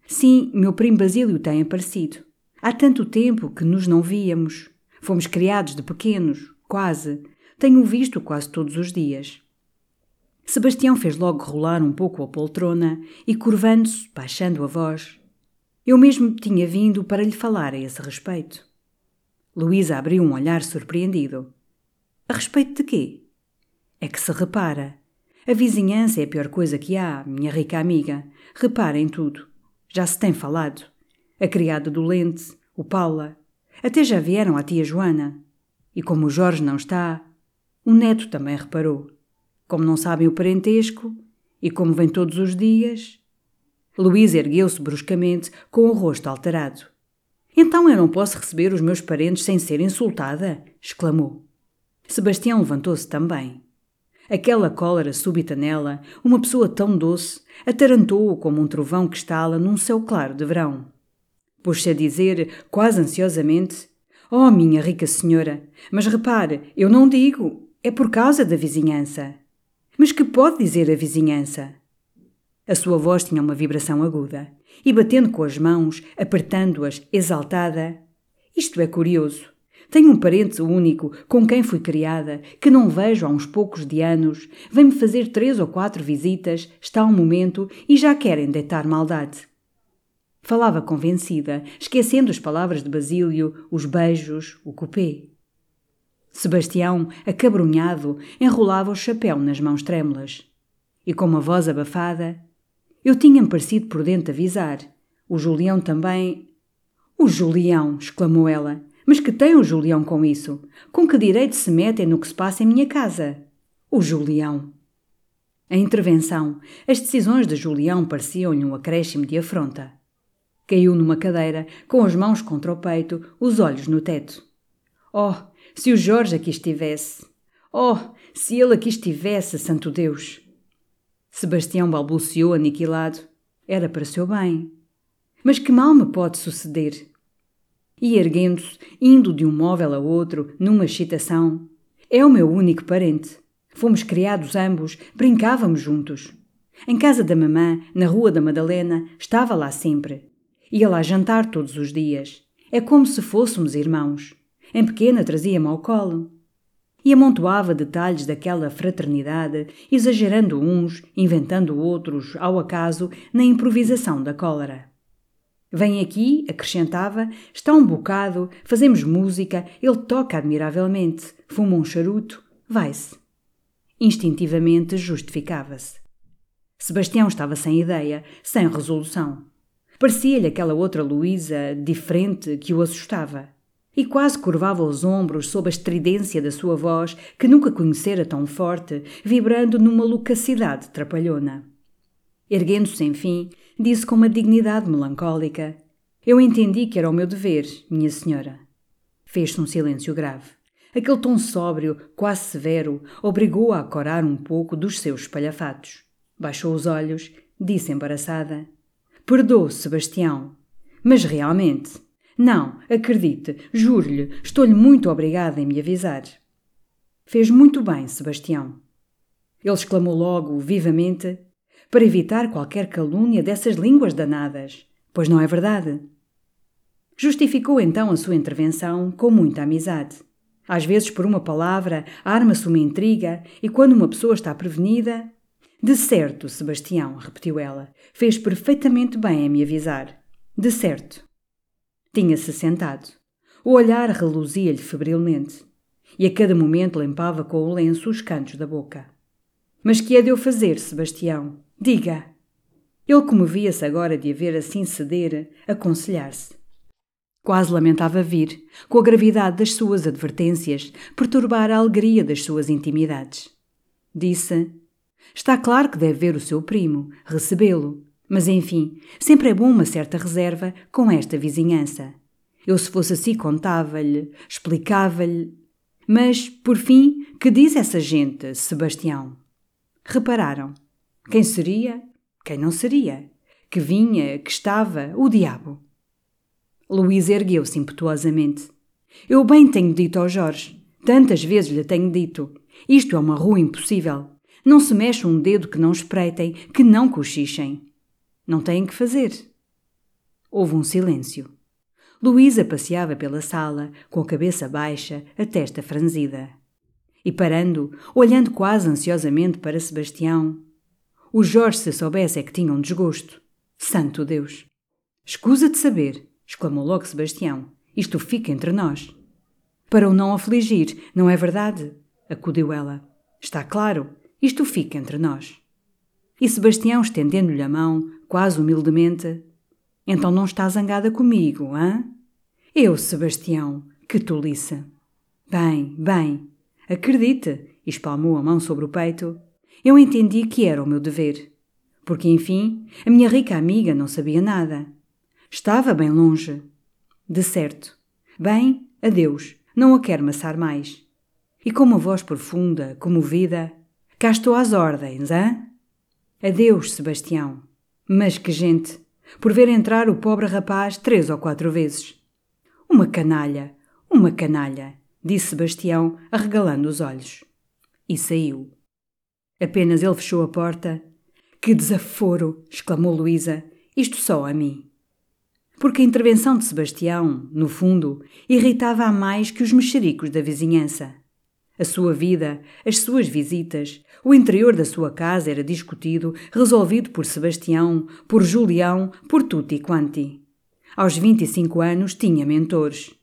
Speaker 1: Sim, meu primo Basílio tem aparecido. Há tanto tempo que nos não víamos. Fomos criados de pequenos, quase. Tenho visto quase todos os dias. Sebastião fez logo rolar um pouco a poltrona e, curvando-se, baixando a voz, eu mesmo tinha vindo para lhe falar a esse respeito. Luísa abriu um olhar surpreendido. A respeito de quê? É que se repara. A vizinhança é a pior coisa que há, minha rica amiga. Repara em tudo. Já se tem falado. A criada dolente, o Paula. Até já vieram a tia Joana. E como o Jorge não está, o neto também reparou. Como não sabem o parentesco e como vem todos os dias. Luísa ergueu-se bruscamente, com o rosto alterado. Então eu não posso receber os meus parentes sem ser insultada? exclamou. Sebastião levantou-se também. Aquela cólera súbita nela, uma pessoa tão doce, atarantou-o como um trovão que estala num céu claro de verão. Pôs-se a dizer, quase ansiosamente: Oh, minha rica senhora, mas repare, eu não digo, é por causa da vizinhança. Mas que pode dizer a vizinhança? A sua voz tinha uma vibração aguda, e batendo com as mãos, apertando-as, exaltada. Isto é curioso. Tenho um parente único com quem fui criada, que não vejo há uns poucos de anos, vem-me fazer três ou quatro visitas, está um momento e já querem deitar maldade. Falava convencida, esquecendo as palavras de Basílio, os beijos, o cupê. Sebastião, acabrunhado, enrolava o chapéu nas mãos trêmulas. E com uma voz abafada, eu tinha-me parecido por dentro avisar. O Julião também. O Julião! exclamou ela. Mas que tem o Julião com isso? Com que direito se metem no que se passa em minha casa? O Julião! A intervenção, as decisões de Julião pareciam-lhe um acréscimo de afronta. Caiu numa cadeira, com as mãos contra o peito, os olhos no teto. Oh, se o Jorge aqui estivesse! Oh, se ele aqui estivesse, santo Deus! Sebastião balbuciou aniquilado. Era para seu bem. Mas que mal me pode suceder? E erguendo-se, indo de um móvel a outro, numa excitação. É o meu único parente. Fomos criados ambos, brincávamos juntos. Em casa da mamã, na Rua da Madalena, estava lá sempre. Ia lá jantar todos os dias. É como se fôssemos irmãos. Em pequena trazia-me ao colo. E amontoava detalhes daquela fraternidade, exagerando uns, inventando outros, ao acaso, na improvisação da cólera. Vem aqui, acrescentava, está um bocado, fazemos música, ele toca admiravelmente, fuma um charuto, vai-se. Instintivamente justificava-se. Sebastião estava sem ideia, sem resolução. Parecia-lhe aquela outra Luísa diferente que o assustava. E quase curvava os ombros sob a estridência da sua voz, que nunca conhecera tão forte, vibrando numa loquacidade trapalhona. Erguendo-se, enfim, disse com uma dignidade melancólica: Eu entendi que era o meu dever, minha senhora. Fez-se um silêncio grave. Aquele tom sóbrio, quase severo, obrigou-a a corar um pouco dos seus espalhafatos. Baixou os olhos, disse embaraçada: Perdoe, Sebastião. Mas realmente. Não, acredite, juro-lhe, estou-lhe muito obrigada em me avisar. Fez muito bem, Sebastião. Ele exclamou logo, vivamente, para evitar qualquer calúnia dessas línguas danadas. Pois não é verdade? Justificou então a sua intervenção com muita amizade. Às vezes, por uma palavra, arma-se uma intriga, e quando uma pessoa está prevenida. De certo, Sebastião, repetiu ela, fez perfeitamente bem em me avisar. De certo. Tinha-se sentado. O olhar reluzia-lhe febrilmente, e a cada momento limpava com o lenço os cantos da boca. Mas que é de eu fazer, Sebastião? Diga! Ele comovia-se agora de a ver assim ceder, aconselhar-se. Quase lamentava vir, com a gravidade das suas advertências, perturbar a alegria das suas intimidades. Disse: Está claro que deve ver o seu primo, recebê-lo. Mas, enfim, sempre é bom uma certa reserva com esta vizinhança. Eu, se fosse assim, contava-lhe, explicava-lhe. Mas, por fim, que diz essa gente, Sebastião? Repararam. Quem seria? Quem não seria? Que vinha, que estava, o diabo. Luís ergueu-se impetuosamente. Eu bem tenho dito ao Jorge. Tantas vezes lhe tenho dito. Isto é uma rua impossível. Não se mexe um dedo que não espreitem, que não cochichem. Não têm que fazer. Houve um silêncio. Luísa passeava pela sala, com a cabeça baixa, a testa franzida. E parando, olhando quase ansiosamente para Sebastião. O Jorge, se soubesse, é que tinha um desgosto. Santo Deus! Escusa de saber, exclamou logo Sebastião. Isto fica entre nós. Para o não afligir, não é verdade? acudiu ela. Está claro, isto fica entre nós. E Sebastião, estendendo-lhe a mão, quase humildemente: Então não está zangada comigo, hã? Eu, Sebastião, que tolice! Bem, bem, acredite, espalmou a mão sobre o peito. Eu entendi que era o meu dever. Porque, enfim, a minha rica amiga não sabia nada. Estava bem longe. De certo. Bem, adeus, não a quero maçar mais. E com uma voz profunda, comovida, cá estou às ordens, hã? Adeus, Sebastião. Mas que gente! Por ver entrar o pobre rapaz três ou quatro vezes. Uma canalha, uma canalha, disse Sebastião, arregalando os olhos. E saiu. Apenas ele fechou a porta. Que desaforo! exclamou Luísa. Isto só a mim porque a intervenção de Sebastião, no fundo, irritava-a mais que os mexericos da vizinhança. A sua vida, as suas visitas, o interior da sua casa era discutido, resolvido por Sebastião, por Julião, por tutti quanti. Aos 25 anos tinha mentores.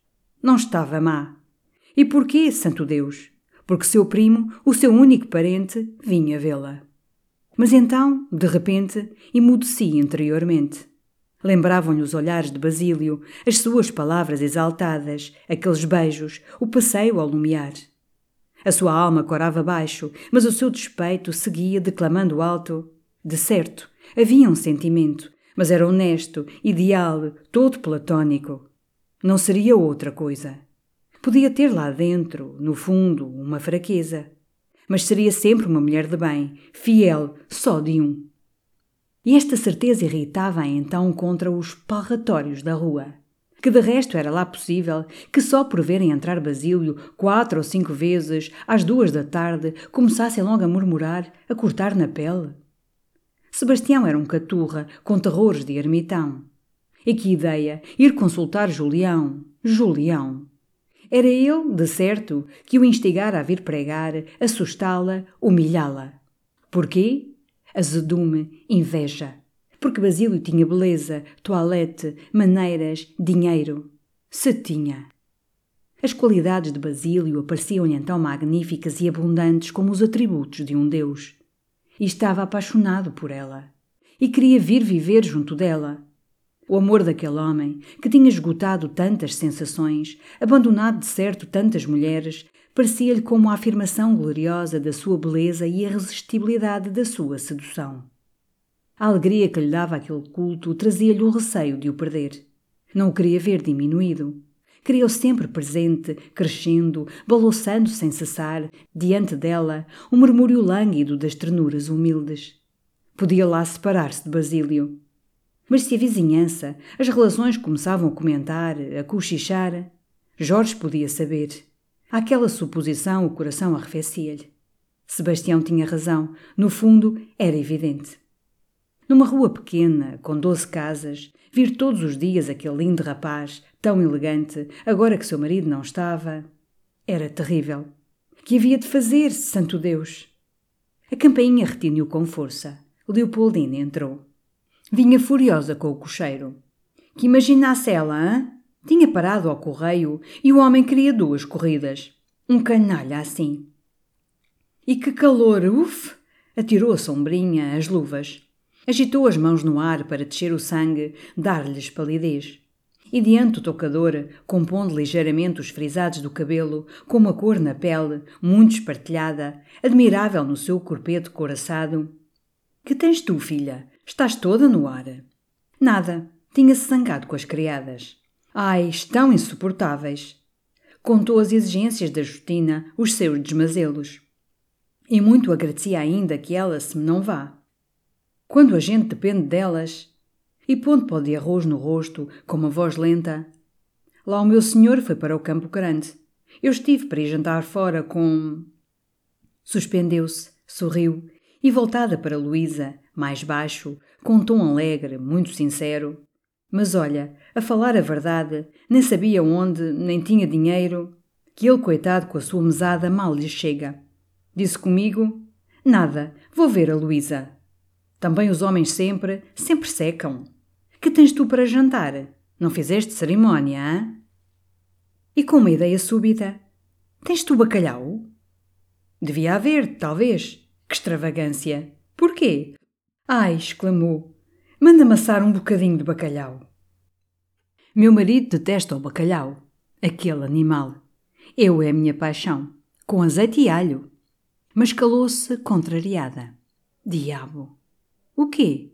Speaker 1: Não estava má. E porquê, santo Deus? Porque seu primo, o seu único parente, vinha vê-la. Mas então, de repente, emudecia interiormente. Lembravam-lhe os olhares de Basílio, as suas palavras exaltadas, aqueles beijos, o passeio ao lumiar. A sua alma corava baixo, mas o seu despeito seguia declamando alto. De certo, havia um sentimento, mas era honesto, ideal, todo platônico. Não seria outra coisa. Podia ter lá dentro, no fundo, uma fraqueza. Mas seria sempre uma mulher de bem, fiel, só de um. E esta certeza irritava-a então contra os palratórios da rua. Que de resto era lá possível que só por verem entrar Basílio quatro ou cinco vezes às duas da tarde começassem logo a murmurar, a cortar na pele? Sebastião era um caturra com terrores de ermitão. E que ideia ir consultar Julião, Julião. Era ele, de certo, que o instigara a vir pregar, assustá-la, humilhá-la. Porquê? azedume, inveja. Porque Basílio tinha beleza, toilette, maneiras, dinheiro. Se tinha. As qualidades de Basílio apareciam-lhe então magníficas e abundantes como os atributos de um deus. E estava apaixonado por ela. E queria vir viver junto dela. O amor daquele homem, que tinha esgotado tantas sensações, abandonado de certo tantas mulheres, parecia-lhe como a afirmação gloriosa da sua beleza e a irresistibilidade da sua sedução. A alegria que lhe dava aquele culto trazia-lhe o receio de o perder. Não o queria ver diminuído. Queria-o sempre presente, crescendo, balouçando sem cessar, diante dela, o murmúrio lânguido das ternuras humildes. Podia lá separar-se de Basílio. Mas se a vizinhança, as relações começavam a comentar, a cochichar, Jorge podia saber. Aquela suposição o coração arrefecia-lhe. Sebastião tinha razão, no fundo era evidente. Numa rua pequena, com doze casas, vir todos os dias aquele lindo rapaz, tão elegante, agora que seu marido não estava. Era terrível. Que havia de fazer, santo Deus? A campainha retiniu com força. Leopoldina entrou. Vinha furiosa com o cocheiro. Que imaginasse ela, hã? Tinha parado ao correio e o homem queria duas corridas. Um canalha assim. E que calor, uf! Atirou a sombrinha, as luvas. Agitou as mãos no ar para descer o sangue, dar-lhes palidez e diante do tocador, compondo ligeiramente os frisados do cabelo, com uma cor na pele, muito espartilhada, admirável no seu corpete coraçado. Que tens tu, filha? Estás toda no ar. Nada. Tinha-se zangado com as criadas. Ai, estão insuportáveis. Contou as exigências da Justina, os seus desmazelos. E muito agradecia ainda que ela se me não vá. Quando a gente depende delas, e pondo pó de arroz no rosto, com uma voz lenta. Lá o meu senhor foi para o campo grande. Eu estive para ir jantar fora com. Suspendeu-se, sorriu e, voltada para Luísa, mais baixo, com um tom alegre, muito sincero. Mas olha, a falar a verdade, nem sabia onde, nem tinha dinheiro, que ele, coitado com a sua mesada, mal lhe chega. Disse comigo: Nada, vou ver a Luísa. Também os homens sempre, sempre secam. Que tens tu para jantar? Não fizeste cerimónia, hã? E com uma ideia súbita: Tens tu bacalhau? Devia haver, talvez. Que extravagância! Porquê? Ai, exclamou. Manda-me assar um bocadinho de bacalhau. Meu marido detesta o bacalhau. Aquele animal. Eu é a minha paixão. Com azeite e alho. Mas calou-se contrariada. Diabo! O quê?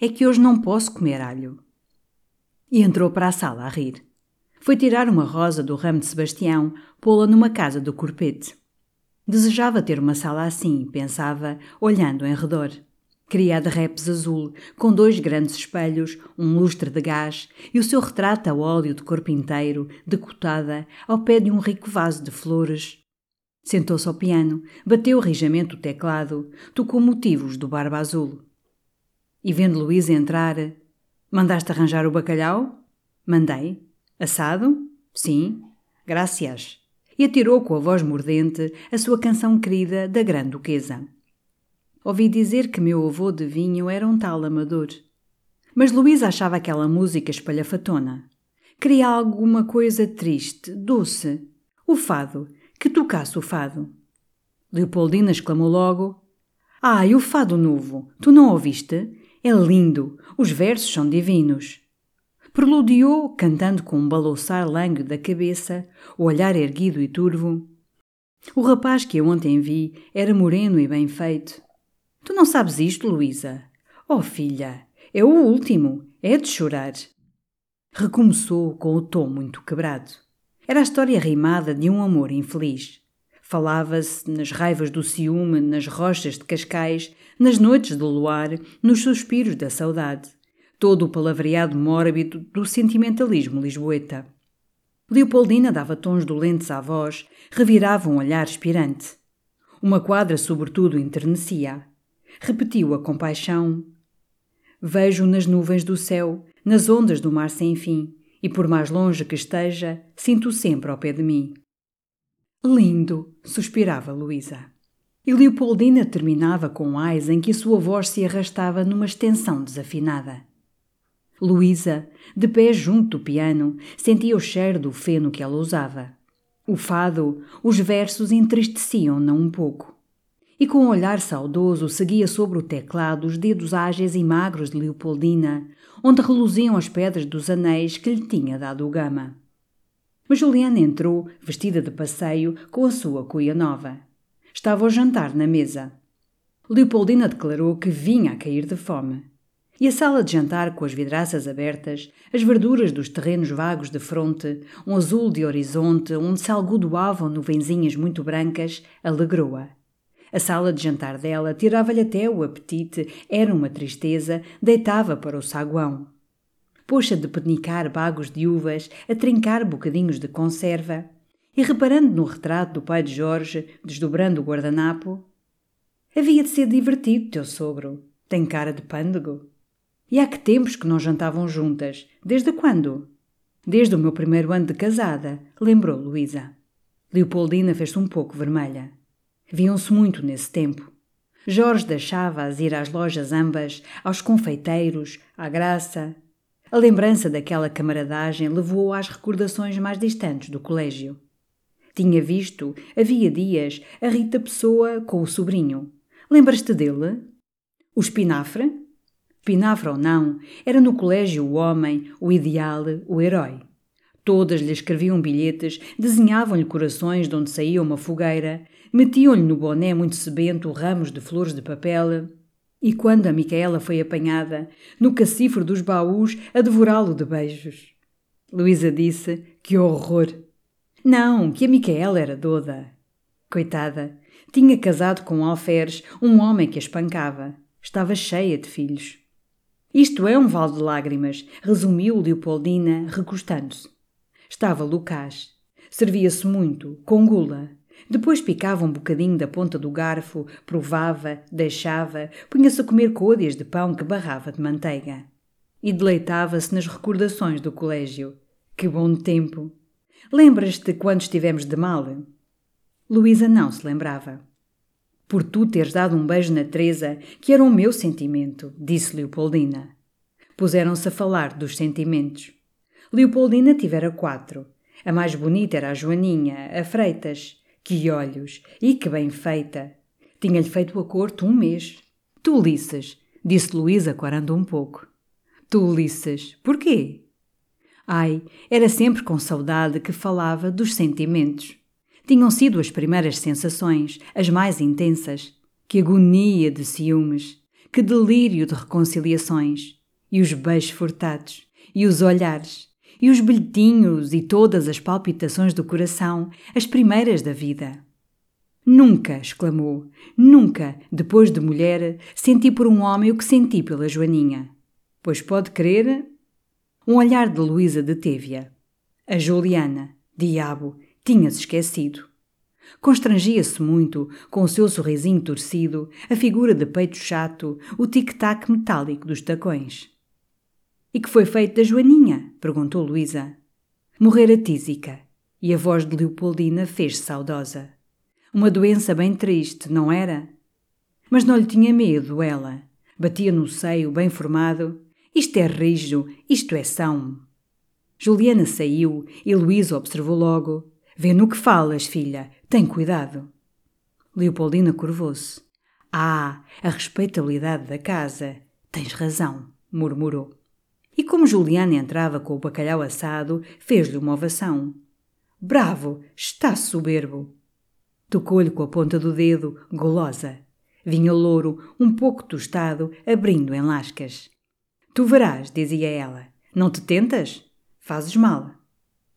Speaker 1: É que hoje não posso comer alho. E entrou para a sala a rir. Foi tirar uma rosa do ramo de Sebastião, pô-la numa casa do corpete. Desejava ter uma sala assim, pensava, olhando em redor. Queria de repes azul, com dois grandes espelhos, um lustre de gás e o seu retrato a óleo de corpo inteiro, decotada, ao pé de um rico vaso de flores. Sentou-se ao piano, bateu rijamente o teclado, tocou motivos do Barba Azul. E vendo Luísa entrar, mandaste arranjar o bacalhau? Mandei. Assado? Sim. Gracias. E atirou com a voz mordente a sua canção querida da Grande Duquesa. Ouvi dizer que meu avô de vinho era um tal amador. Mas Luísa achava aquela música espalhafatona. Queria alguma coisa triste, doce. O fado, que tocasse o fado. Leopoldina exclamou logo: Ai, o fado novo! Tu não ouviste? É lindo, os versos são divinos. Preludiou, cantando com um balouçar lânguido da cabeça, o olhar erguido e turvo. O rapaz que eu ontem vi era moreno e bem feito. Tu não sabes isto, Luísa? Oh, filha, é o último, é de chorar. Recomeçou com o tom muito quebrado. Era a história rimada de um amor infeliz. Falava-se nas raivas do ciúme, nas rochas de Cascais, nas noites do luar, nos suspiros da saudade. Todo o palavreado mórbido do sentimentalismo lisboeta. Leopoldina dava tons dolentes à voz, revirava um olhar expirante. Uma quadra, sobretudo, enternecia. Repetiu a compaixão. Vejo nas nuvens do céu, nas ondas do mar sem fim, e por mais longe que esteja, sinto sempre ao pé de mim. Lindo! suspirava Luísa. E Leopoldina terminava com ais em que a sua voz se arrastava numa extensão desafinada. Luísa, de pé junto do piano, sentia o cheiro do feno que ela usava. O fado, os versos entristeciam-na um pouco. E com um olhar saudoso seguia sobre o teclado os dedos ágeis e magros de Leopoldina, onde reluziam as pedras dos anéis que lhe tinha dado o gama. Mas Juliana entrou, vestida de passeio, com a sua cuia nova. Estava ao jantar na mesa. Leopoldina declarou que vinha a cair de fome. E a sala de jantar com as vidraças abertas, as verduras dos terrenos vagos de fronte, um azul de horizonte onde se algodoavam nuvenzinhas muito brancas, alegrou-a. A sala de jantar dela tirava-lhe até o apetite, era uma tristeza, deitava para o saguão. Pôs-se a depenicar bagos de uvas, a trincar bocadinhos de conserva, e reparando no retrato do pai de Jorge, desdobrando o guardanapo, havia de ser divertido, teu sogro. Tem cara de pândego. E há que tempos que não jantavam juntas. Desde quando? Desde o meu primeiro ano de casada, lembrou Luísa. Leopoldina fez-se um pouco vermelha. Viam-se muito nesse tempo. Jorge deixava-as ir às lojas ambas, aos confeiteiros, à graça. A lembrança daquela camaradagem levou-o às recordações mais distantes do colégio. Tinha visto, havia dias, a Rita Pessoa com o sobrinho. Lembras-te dele? O espinafre? Pinafra ou não, era no colégio o homem, o ideal, o herói. Todas lhe escreviam bilhetes, desenhavam-lhe corações de onde saía uma fogueira, metiam-lhe no boné muito sebento ramos de flores de papel. E quando a Micaela foi apanhada, no cacifro dos baús, a devorá-lo de beijos. Luísa disse: Que horror! Não, que a Micaela era doda. Coitada, tinha casado com Alferes, um homem que a espancava. Estava cheia de filhos. Isto é um vale de lágrimas, resumiu Leopoldina, recostando-se. Estava Lucas. Servia-se muito, com gula. Depois picava um bocadinho da ponta do garfo, provava, deixava, punha-se a comer côdeas de pão que barrava de manteiga. E deleitava-se nas recordações do colégio. Que bom tempo! Lembras-te quando estivemos de mal? Luísa não se lembrava por tu teres dado um beijo na Teresa, que era o meu sentimento, disse Leopoldina. Puseram-se a falar dos sentimentos. Leopoldina tivera quatro. A mais bonita era a Joaninha, a Freitas. Que olhos! E que bem feita! Tinha-lhe feito o acordo um mês. Tu, Ulisses, disse Luísa, corando um pouco. Tu, Ulisses, porquê? Ai, era sempre com saudade que falava dos sentimentos. Tinham sido as primeiras sensações, as mais intensas. Que agonia de ciúmes, que delírio de reconciliações, e os beijos furtados, e os olhares, e os bilhetinhos e todas as palpitações do coração, as primeiras da vida. Nunca, exclamou, nunca, depois de mulher, senti por um homem o que senti pela Joaninha. Pois pode crer. Um olhar de Luísa deteve-a. A Juliana, diabo, tinha-se esquecido. Constrangia-se muito, com o seu sorrisinho torcido, a figura de peito chato, o tic-tac metálico dos tacões. E que foi feito da Joaninha? perguntou Luísa. Morrera tísica, e a voz de Leopoldina fez-se saudosa. Uma doença bem triste, não era? Mas não lhe tinha medo, ela. Batia no seio, bem formado. Isto é rijo, isto é são. Juliana saiu e Luísa observou logo. Vê no que falas, filha. Tem cuidado. Leopoldina curvou-se. Ah, a respeitabilidade da casa. Tens razão, murmurou. E como Juliana entrava com o bacalhau assado, fez-lhe uma ovação. Bravo, está soberbo. Tocou-lhe com a ponta do dedo, golosa. Vinha louro, um pouco tostado, abrindo em lascas. Tu verás, dizia ela. Não te tentas? Fazes mal.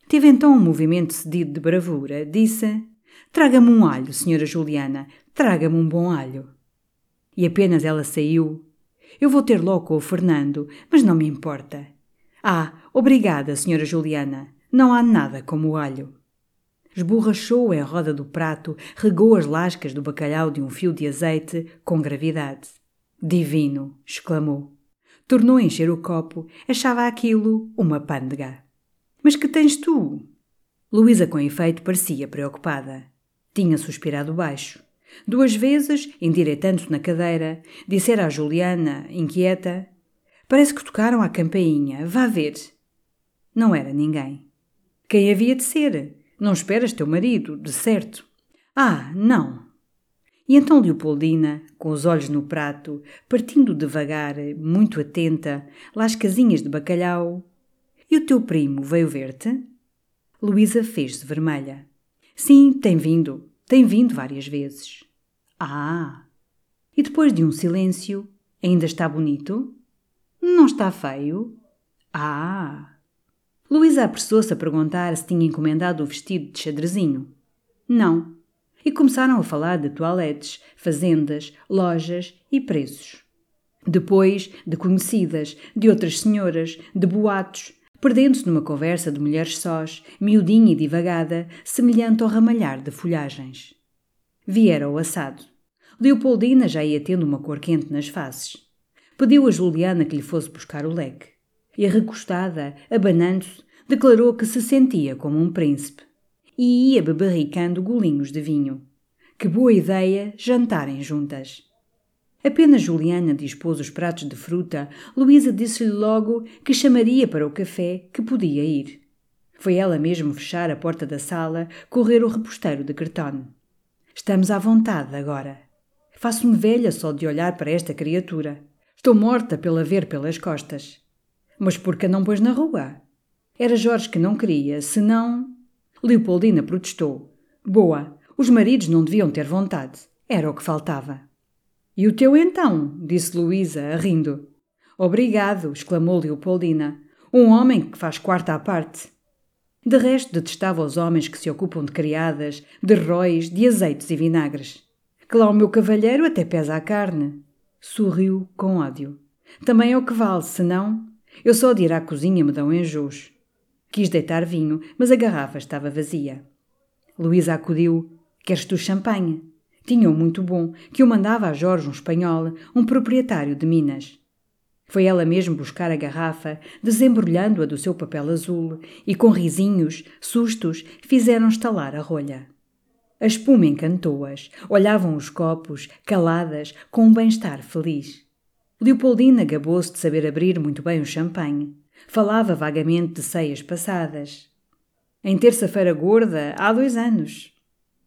Speaker 1: Teve então um movimento cedido de bravura. Disse: Traga-me um alho, senhora Juliana, traga-me um bom alho. E apenas ela saiu. Eu vou ter logo o Fernando, mas não me importa. Ah, obrigada, senhora Juliana. Não há nada como o alho. Esborrachou em roda do prato, regou as lascas do bacalhau de um fio de azeite com gravidade. Divino! exclamou. Tornou a encher o copo, achava aquilo uma pândega. Mas que tens tu? Luísa, com efeito, parecia preocupada. Tinha suspirado baixo. Duas vezes, endireitando-se na cadeira, dissera a Juliana, inquieta: Parece que tocaram a campainha, vá ver. Não era ninguém. Quem havia de ser? Não esperas teu marido, de certo. Ah, não. E então Leopoldina, com os olhos no prato, partindo devagar, muito atenta, lá as casinhas de bacalhau. E o teu primo veio ver-te? Luísa fez-se vermelha. Sim, tem vindo. Tem vindo várias vezes. Ah! E depois de um silêncio, ainda está bonito? Não está feio? Ah! Luísa apressou-se a perguntar se tinha encomendado o vestido de xadrezinho. Não. E começaram a falar de toaletes, fazendas, lojas e preços. Depois de conhecidas, de outras senhoras, de boatos, perdendo-se numa conversa de mulheres sós, miudinha e divagada, semelhante ao ramalhar de folhagens. Viera o assado. Leopoldina já ia tendo uma cor quente nas faces. Pediu a Juliana que lhe fosse buscar o leque. E, recostada, abanando-se, declarou que se sentia como um príncipe. E ia beberricando golinhos de vinho. Que boa ideia jantarem juntas. Apenas Juliana dispôs os pratos de fruta, Luísa disse-lhe logo que chamaria para o café, que podia ir. Foi ela mesmo fechar a porta da sala, correr o reposteiro de cartão. Estamos à vontade agora. Faço-me velha só de olhar para esta criatura. Estou morta pela ver pelas costas. Mas por que não pôs na rua? Era Jorge que não queria, senão. Leopoldina protestou. Boa, os maridos não deviam ter vontade. Era o que faltava. E o teu então? disse Luísa, rindo. Obrigado, exclamou Leopoldina. Um homem que faz quarta à parte. De resto, detestava os homens que se ocupam de criadas, de róis, de azeites e vinagres. Que lá o meu cavalheiro até pesa a carne. Sorriu com ódio. Também é o que vale, senão. Eu só de ir à cozinha me dão enjôos. Quis deitar vinho, mas a garrafa estava vazia. Luísa acudiu. Queres tu champanhe? Tinha um muito bom, que o mandava a Jorge, um espanhol, um proprietário de Minas. Foi ela mesmo buscar a garrafa, desembrulhando-a do seu papel azul, e com risinhos, sustos, fizeram estalar a rolha. A espuma encantou-as, olhavam os copos, caladas, com um bem-estar feliz. Leopoldina gabou-se de saber abrir muito bem o champanhe. Falava vagamente de ceias passadas. Em terça-feira gorda, há dois anos,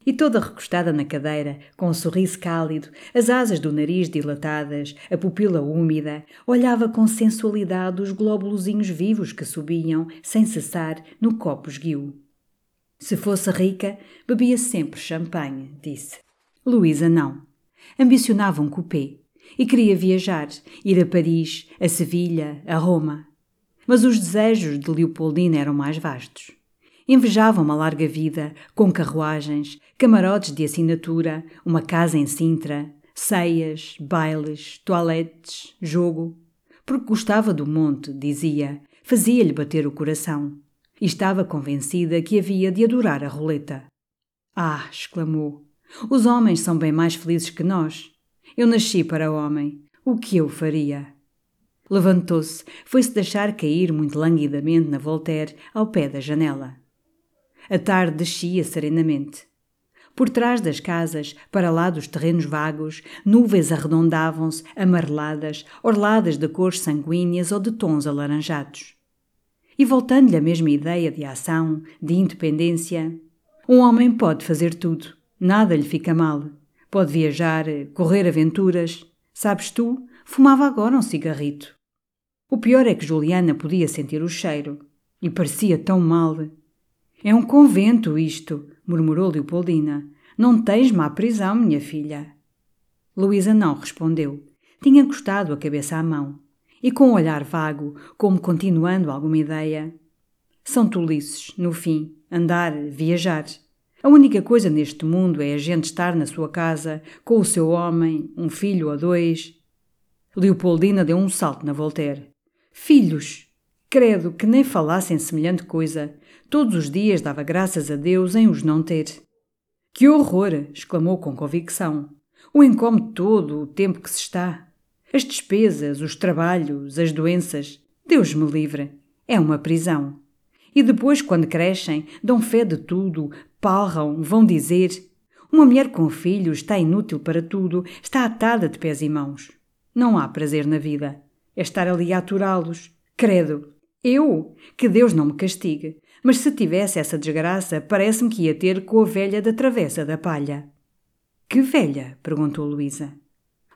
Speaker 1: e toda recostada na cadeira, com um sorriso cálido, as asas do nariz dilatadas, a pupila úmida, olhava com sensualidade os glóbulozinhos vivos que subiam, sem cessar, no copo esguio. Se fosse rica, bebia sempre champanhe, disse. Luísa não. Ambicionava um coupé e queria viajar, ir a Paris, a Sevilha, a Roma. Mas os desejos de Leopoldina eram mais vastos. Invejava uma larga vida, com carruagens, camarotes de assinatura, uma casa em Sintra, ceias, bailes, toaletes, jogo. Porque gostava do monte, dizia, fazia-lhe bater o coração. E estava convencida que havia de adorar a roleta. Ah! exclamou. Os homens são bem mais felizes que nós. Eu nasci para homem. O que eu faria? Levantou-se, foi-se deixar cair muito languidamente na Voltaire, ao pé da janela. A tarde descia serenamente. Por trás das casas, para lá dos terrenos vagos, nuvens arredondavam-se, amareladas, orladas de cores sanguíneas ou de tons alaranjados. E voltando-lhe a mesma ideia de ação, de independência, um homem pode fazer tudo, nada lhe fica mal. Pode viajar, correr aventuras. Sabes tu, fumava agora um cigarrito. O pior é que Juliana podia sentir o cheiro. E parecia tão mal. É um convento isto, murmurou Leopoldina. Não tens má prisão, minha filha. Luísa não respondeu. Tinha encostado a cabeça à mão. E com um olhar vago, como continuando alguma ideia. São tolices, no fim, andar, viajar. A única coisa neste mundo é a gente estar na sua casa, com o seu homem, um filho ou dois. Leopoldina deu um salto na Voltaire. Filhos! Credo que nem falassem semelhante coisa. Todos os dias dava graças a Deus em os não ter. Que horror! exclamou com convicção. O incômodo todo, o tempo que se está. As despesas, os trabalhos, as doenças. Deus me livre. É uma prisão. E depois, quando crescem, dão fé de tudo, palram, vão dizer. Uma mulher com filhos está inútil para tudo, está atada de pés e mãos. Não há prazer na vida. É estar ali a aturá-los. Credo! Eu? Que Deus não me castigue. Mas se tivesse essa desgraça, parece-me que ia ter com a velha da travessa da palha. Que velha? perguntou Luísa.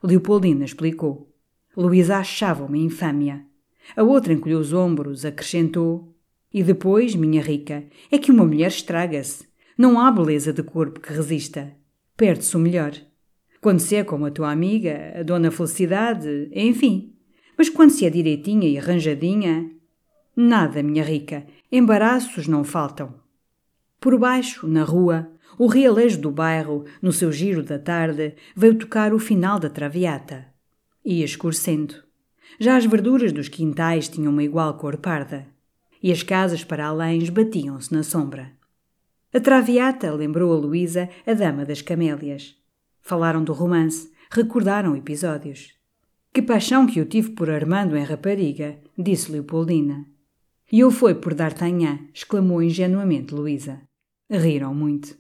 Speaker 1: Leopoldina explicou. Luísa achava uma infâmia. A outra encolheu os ombros, acrescentou: E depois, minha rica, é que uma mulher estraga-se. Não há beleza de corpo que resista. Perde-se o melhor. Quando se é como a tua amiga, a dona Felicidade, enfim. Mas quando se é direitinha e arranjadinha. Nada, minha rica, embaraços não faltam. Por baixo, na rua, o realejo do bairro, no seu giro da tarde, veio tocar o final da traviata. Ia escurecendo. Já as verduras dos quintais tinham uma igual cor parda. E as casas para além batiam-se na sombra. A traviata lembrou a Luísa a Dama das Camélias. Falaram do romance, recordaram episódios. Que paixão que eu tive por Armando em rapariga, disse Leopoldina. E eu foi por D'Artagnan, exclamou ingenuamente Luísa. Riram muito.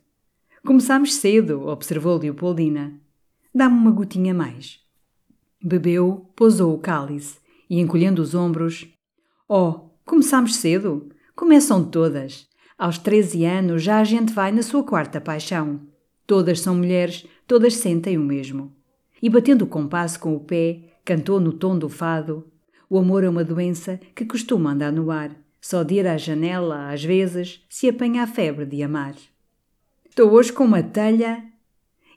Speaker 1: Começámos cedo, observou Leopoldina. Dá-me uma gotinha mais. Bebeu, pousou o cálice e, encolhendo os ombros, Oh, começámos cedo? Começam todas. Aos treze anos já a gente vai na sua quarta paixão. Todas são mulheres, todas sentem o mesmo. E batendo o compasso com o pé, cantou no tom do fado. O amor é uma doença que costuma andar no ar. Só de ir à janela, às vezes, se apanha a febre de amar. Estou hoje com uma telha.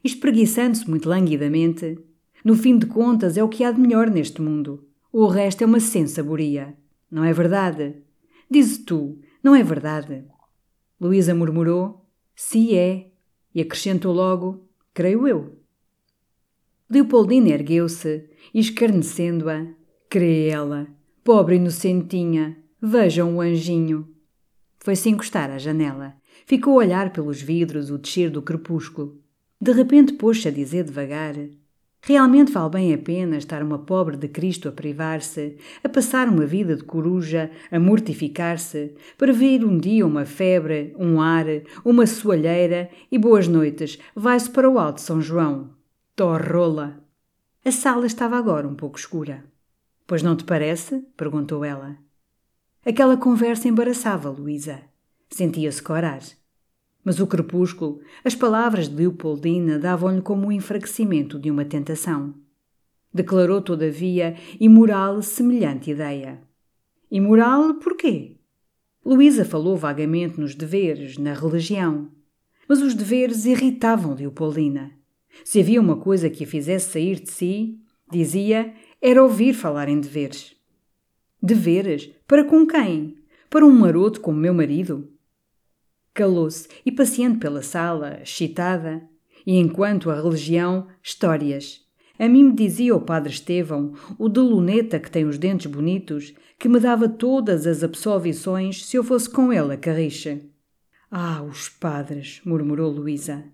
Speaker 1: Espreguiçando-se muito languidamente. No fim de contas, é o que há de melhor neste mundo. O resto é uma sensaboria. Não é verdade? Diz tu, não é verdade? Luísa murmurou: Se é. E acrescentou logo: Creio eu. Leopoldina ergueu-se escarnecendo-a, crê ela, pobre inocentinha, vejam o anjinho. Foi-se encostar à janela. Ficou a olhar pelos vidros o descer do crepúsculo. De repente pôs-se a dizer devagar: Realmente vale bem a pena estar uma pobre de Cristo a privar-se, a passar uma vida de coruja, a mortificar-se, para vir um dia uma febre, um ar, uma soalheira e boas noites, vai-se para o Alto São João. Torrola! A sala estava agora um pouco escura. Pois não te parece? perguntou ela. Aquela conversa embaraçava Luísa. Sentia-se corar. Mas o crepúsculo, as palavras de Leopoldina davam-lhe como o enfraquecimento de uma tentação. Declarou, todavia, imoral semelhante ideia. Imoral porquê? Luísa falou vagamente nos deveres, na religião. Mas os deveres irritavam Leopoldina. Se havia uma coisa que a fizesse sair de si, dizia, era ouvir falar em deveres. Deveres? Para com quem? Para um maroto como meu marido? Calou-se e, passeando pela sala, excitada, e enquanto a religião, histórias. A mim me dizia o padre Estevão, o de luneta que tem os dentes bonitos, que me dava todas as absolvições se eu fosse com ele a carricha. Ah, os padres, murmurou Luísa.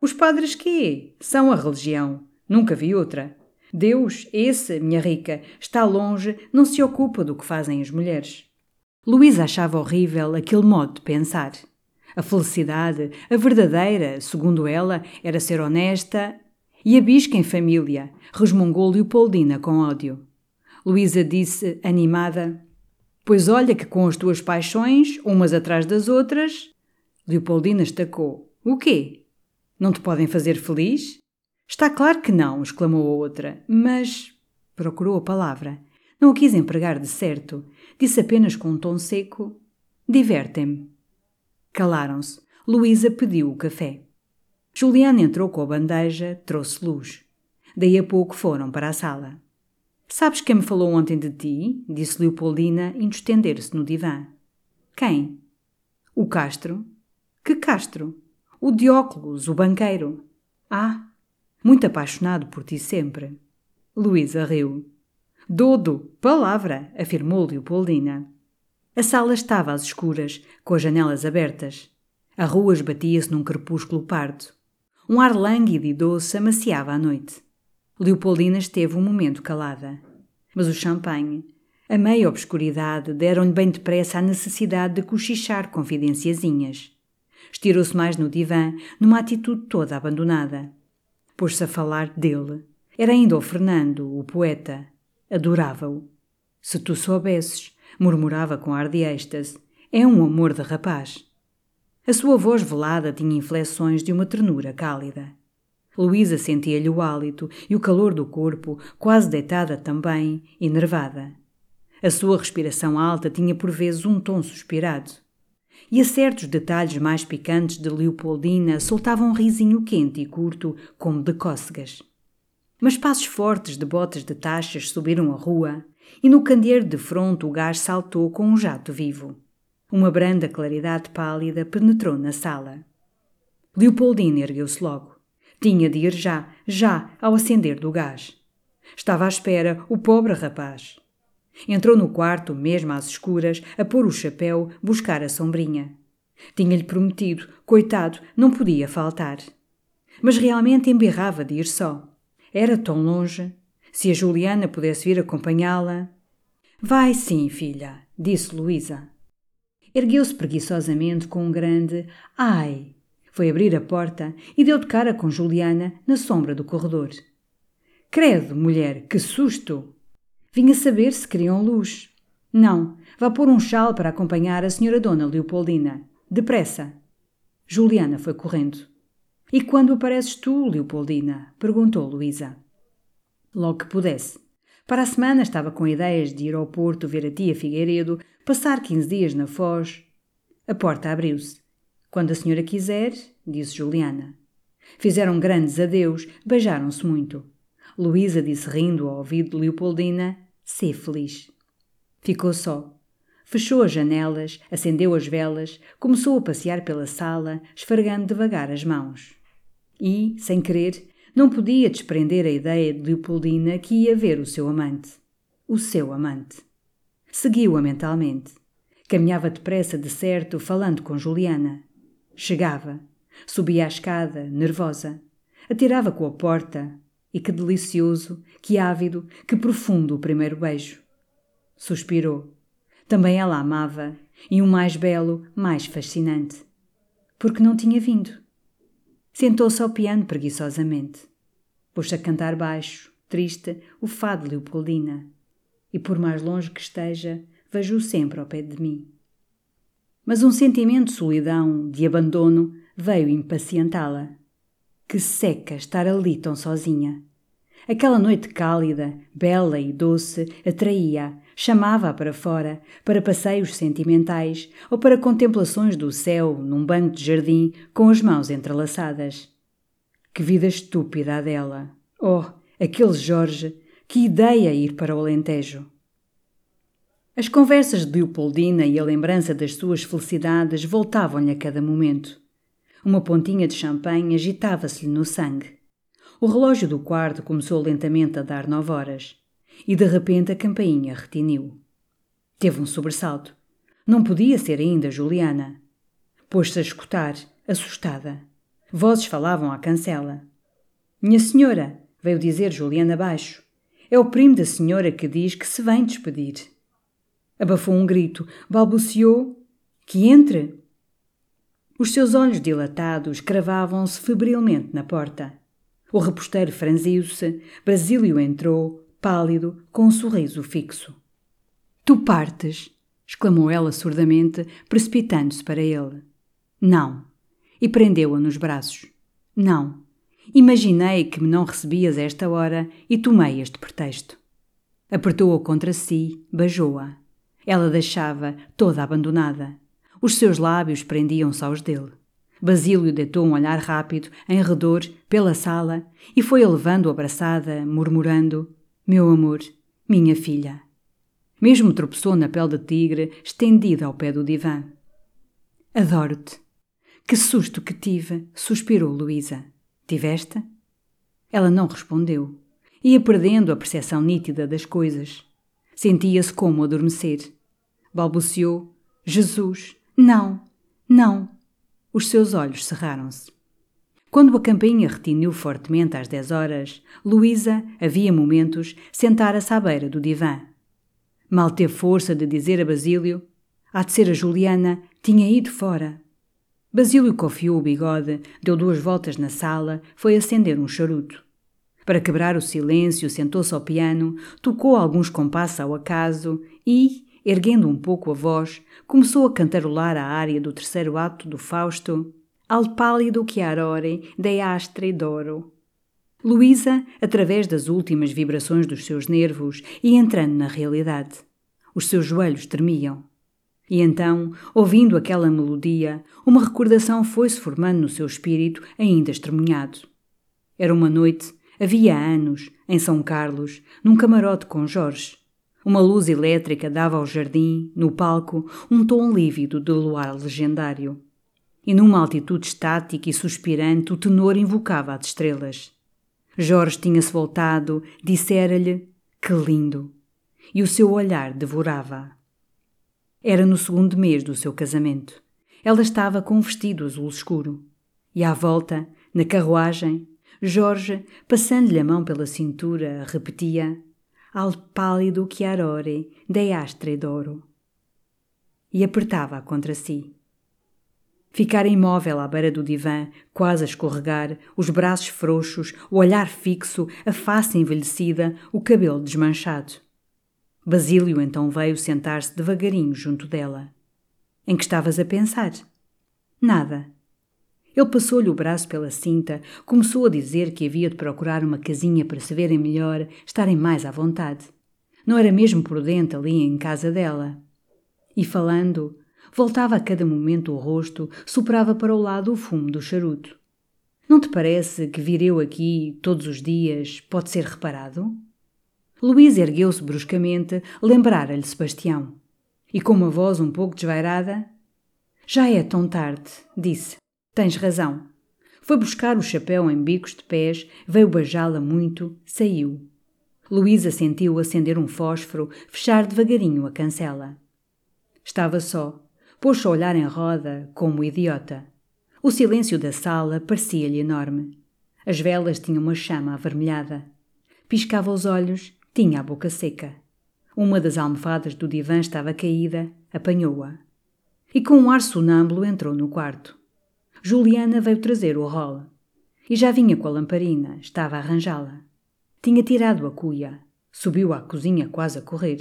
Speaker 1: Os padres quê? São a religião. Nunca vi outra. Deus, esse, minha rica, está longe, não se ocupa do que fazem as mulheres. Luísa achava horrível aquele modo de pensar. A felicidade, a verdadeira, segundo ela, era ser honesta e a bisca em família, resmungou Leopoldina com ódio. Luísa disse, animada: Pois olha que com as tuas paixões, umas atrás das outras. Leopoldina estacou: O quê? Não te podem fazer feliz? Está claro que não, exclamou a outra, mas. procurou a palavra. Não o quis empregar de certo. Disse apenas com um tom seco: Divertem-me. Calaram-se. Luísa pediu o café. Juliana entrou com a bandeja, trouxe luz. Daí a pouco foram para a sala. Sabes quem me falou ontem de ti? disse Leopoldina, indo estender-se no divã. Quem? O Castro. Que Castro? O Dióculos, o banqueiro. Ah, muito apaixonado por ti sempre. Luísa riu. Dodo, palavra, afirmou Leopoldina. A sala estava às escuras, com as janelas abertas. A rua esbatia-se num crepúsculo pardo. Um ar lânguido e doce amaciava a noite. Leopoldina esteve um momento calada. Mas o champanhe, a meia obscuridade, deram-lhe bem depressa a necessidade de cochichar confidenciazinhas. Estirou-se mais no divã, numa atitude toda abandonada. Pôs-se a falar dele. Era ainda o Fernando, o poeta. Adorava-o. Se tu soubesses, murmurava com ar de êxtase, é um amor de rapaz. A sua voz velada tinha inflexões de uma ternura cálida. Luísa sentia-lhe o hálito e o calor do corpo, quase deitada também, enervada. A sua respiração alta tinha por vezes um tom suspirado. E a certos detalhes mais picantes de Leopoldina soltava um risinho quente e curto, como de cócegas. Mas passos fortes de botas de taxas subiram a rua, e no candeeiro de fronte o gás saltou com um jato vivo. Uma branda claridade pálida penetrou na sala. Leopoldina ergueu-se logo. Tinha de ir já, já, ao acender do gás. Estava à espera o pobre rapaz. Entrou no quarto, mesmo às escuras, a pôr o chapéu, buscar a sombrinha. Tinha-lhe prometido, coitado, não podia faltar. Mas realmente embirrava de ir só. Era tão longe. Se a Juliana pudesse vir acompanhá-la. Vai sim, filha, disse Luísa. Ergueu-se preguiçosamente com um grande ai. Foi abrir a porta e deu de cara com Juliana na sombra do corredor. Credo, mulher, que susto! Vinha saber se queriam luz. Não, vá pôr um chal para acompanhar a senhora Dona Leopoldina. Depressa. Juliana foi correndo. E quando apareces tu, Leopoldina? perguntou Luísa. Logo que pudesse. Para a semana estava com ideias de ir ao Porto ver a tia Figueiredo, passar quinze dias na Foz. A porta abriu-se. Quando a senhora quiser, disse Juliana. Fizeram grandes adeus, beijaram-se muito. Luísa disse rindo ao ouvido de Leopoldina: Sê feliz. Ficou só. Fechou as janelas, acendeu as velas, começou a passear pela sala, esfregando devagar as mãos. E, sem querer, não podia desprender a ideia de Leopoldina que ia ver o seu amante. O seu amante. Seguiu-a mentalmente. Caminhava depressa, de certo, falando com Juliana. Chegava. Subia a escada, nervosa. Atirava com a porta, e que delicioso, que ávido, que profundo o primeiro beijo. Suspirou. Também ela amava, e um mais belo, mais fascinante. Porque não tinha vindo. Sentou-se ao piano preguiçosamente. Pôs-se a cantar baixo, triste, o fado Leopoldina. E por mais longe que esteja, vejo-o sempre ao pé de mim. Mas um sentimento de solidão, de abandono, veio impacientá-la. Que seca estar ali tão sozinha. Aquela noite cálida, bela e doce atraía, chamava-a para fora, para passeios sentimentais ou para contemplações do céu num banco de jardim com as mãos entrelaçadas. Que vida estúpida a dela! Oh, aquele Jorge! Que ideia ir para o Alentejo! As conversas de Leopoldina e a lembrança das suas felicidades voltavam-lhe a cada momento. Uma pontinha de champanhe agitava-se-lhe no sangue. O relógio do quarto começou lentamente a dar nove horas. E de repente a campainha retiniu. Teve um sobressalto. Não podia ser ainda Juliana. Pôs-se a escutar, assustada. Vozes falavam à cancela. Minha senhora, veio dizer Juliana baixo. É o primo da senhora que diz que se vem despedir. Abafou um grito, balbuciou. Que entre! Os seus olhos dilatados cravavam-se febrilmente na porta. O reposteiro franziu-se, Brasílio entrou, pálido, com um sorriso fixo. Tu partes! exclamou ela surdamente, precipitando-se para ele. Não. E prendeu-a nos braços. Não. Imaginei que me não recebias esta hora e tomei este pretexto. Apertou-a contra si, beijou-a. Ela deixava, toda abandonada. Os seus lábios prendiam-se aos dele. Basílio deitou um olhar rápido, em redor, pela sala, e foi elevando abraçada, murmurando: Meu amor, minha filha. Mesmo tropeçou na pele de tigre, estendida ao pé do divã. Adoro-te. Que susto que tive, suspirou Luísa. Tiveste? Ela não respondeu. Ia perdendo a percepção nítida das coisas. Sentia-se como adormecer. Balbuciou: Jesus, não, não. Os seus olhos cerraram-se. Quando a campainha retiniu fortemente às dez horas, Luísa, havia momentos, sentara-se à beira do divã. Mal teve força de dizer a Basílio: Há de ser a Juliana, tinha ido fora. Basílio cofiou o bigode, deu duas voltas na sala, foi acender um charuto. Para quebrar o silêncio, sentou-se ao piano, tocou alguns compassos ao acaso e, erguendo um pouco a voz, começou a cantarolar a área do terceiro ato do Fausto, Al pálido chiarore dei astri d'oro. Luísa, através das últimas vibrações dos seus nervos, ia entrando na realidade. Os seus joelhos tremiam. E então, ouvindo aquela melodia, uma recordação foi-se formando no seu espírito, ainda estremunhado. Era uma noite, havia anos, em São Carlos, num camarote com Jorge. Uma luz elétrica dava ao jardim, no palco, um tom lívido de luar legendário. E numa altitude estática e suspirante, o tenor invocava as estrelas. Jorge tinha-se voltado, dissera-lhe: Que lindo! E o seu olhar devorava. Era no segundo mês do seu casamento. Ela estava com um vestido azul escuro. E à volta, na carruagem, Jorge, passando-lhe a mão pela cintura, repetia: Al pálido chiarore dei astre d'oro. E apertava-a contra si. Ficara imóvel à beira do divã, quase a escorregar, os braços frouxos, o olhar fixo, a face envelhecida, o cabelo desmanchado. Basílio então veio sentar-se devagarinho junto dela. Em que estavas a pensar? Nada. Ele passou-lhe o braço pela cinta, começou a dizer que havia de procurar uma casinha para se verem melhor, estarem mais à vontade. Não era mesmo prudente ali em casa dela. E falando, voltava a cada momento o rosto, soprava para o lado o fumo do charuto. Não te parece que vir eu aqui todos os dias pode ser reparado? Luís ergueu-se bruscamente, lembrara-lhe Sebastião. E com uma voz um pouco desvairada: Já é tão tarde, disse. Tens razão. Foi buscar o chapéu em bicos de pés, veio beijá-la muito, saiu. Luísa sentiu acender um fósforo, fechar devagarinho a cancela. Estava só. Pôs-se a olhar em roda, como idiota. O silêncio da sala parecia-lhe enorme. As velas tinham uma chama avermelhada. Piscava os olhos tinha a boca seca. Uma das almofadas do divã estava caída, apanhou-a. E com um ar sonâmbulo entrou no quarto. Juliana veio trazer o rol. E já vinha com a lamparina, estava a arranjá-la. Tinha tirado a cuia. Subiu à cozinha quase a correr.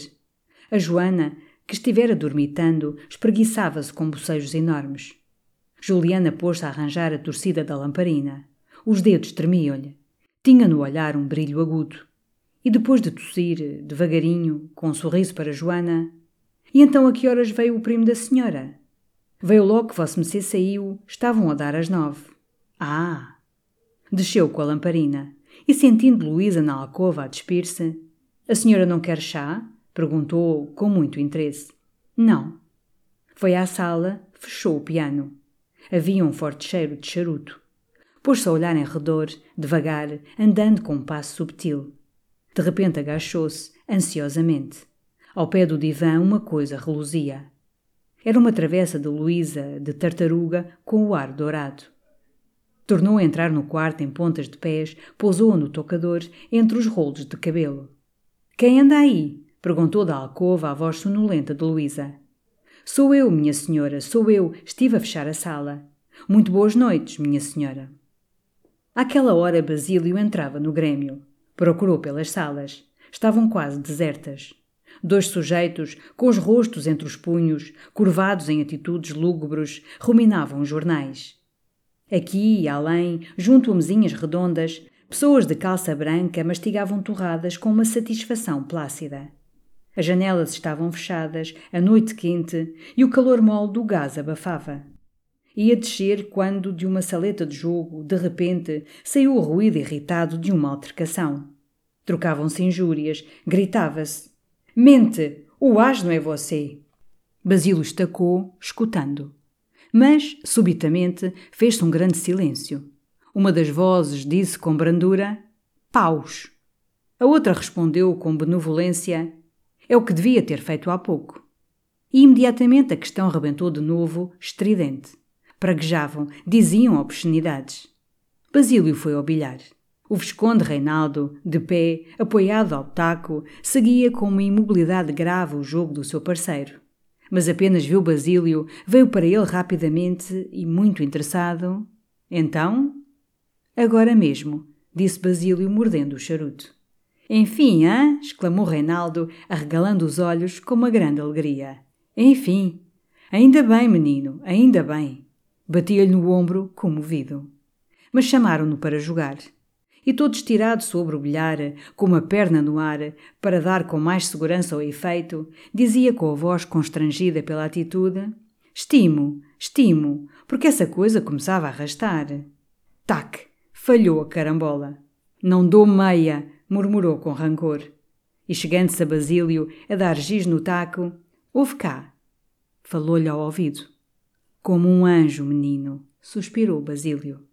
Speaker 1: A Joana, que estivera dormitando, espreguiçava-se com bocejos enormes. Juliana pôs-se a arranjar a torcida da lamparina. Os dedos tremiam-lhe. Tinha no olhar um brilho agudo. E depois de tossir, devagarinho, com um sorriso para Joana, e então a que horas veio o primo da senhora? Veio logo que Vossa Mercê saiu, estavam a dar as nove. Ah! Desceu com a lamparina e, sentindo Luísa na alcova a despir-se, A senhora não quer chá? perguntou com muito interesse. Não. Foi à sala, fechou o piano. Havia um forte cheiro de charuto. Pôs-se a olhar em redor, devagar, andando com um passo subtil. De repente agachou-se, ansiosamente. Ao pé do divã uma coisa reluzia. Era uma travessa de Luísa, de tartaruga, com o ar dourado. Tornou a entrar no quarto em pontas de pés, pousou-a no tocador, entre os rolos de cabelo. Quem anda aí? perguntou da alcova a voz sonolenta de Luísa. Sou eu, minha senhora, sou eu. Estive a fechar a sala. Muito boas noites, minha senhora. Àquela hora Basílio entrava no grêmio. Procurou pelas salas. Estavam quase desertas. Dois sujeitos, com os rostos entre os punhos, curvados em atitudes lúgubres, ruminavam jornais. Aqui e além, junto a mesinhas redondas, pessoas de calça branca mastigavam torradas com uma satisfação plácida. As janelas estavam fechadas, a noite quente e o calor mole do gás abafava. Ia descer quando, de uma saleta de jogo, de repente, saiu o ruído irritado de uma altercação. Trocavam-se injúrias, gritava-se: Mente! O asno é você! Basílio estacou, escutando. Mas, subitamente, fez-se um grande silêncio. Uma das vozes disse com brandura: Paus. A outra respondeu com benevolência: É o que devia ter feito há pouco. E imediatamente a questão rebentou de novo, estridente. Praguejavam, diziam obscenidades. Basílio foi ao bilhar. O Visconde Reinaldo, de pé, apoiado ao taco, seguia com uma imobilidade grave o jogo do seu parceiro. Mas apenas viu Basílio, veio para ele rapidamente e muito interessado. Então? Agora mesmo, disse Basílio mordendo o charuto. Enfim, hã? exclamou Reinaldo, arregalando os olhos com uma grande alegria. Enfim. Ainda bem, menino, ainda bem. Batia-lhe no ombro, comovido. Mas chamaram-no para jogar. E todo estirado sobre o bilhar, com uma perna no ar, para dar com mais segurança ao efeito, dizia com a voz constrangida pela atitude: Estimo, estimo, porque essa coisa começava a arrastar. Tac! Falhou a carambola. Não dou meia, murmurou com rancor. E chegando-se a Basílio a dar giz no taco, ouve cá. Falou-lhe ao ouvido. Como um anjo, menino, suspirou Basílio.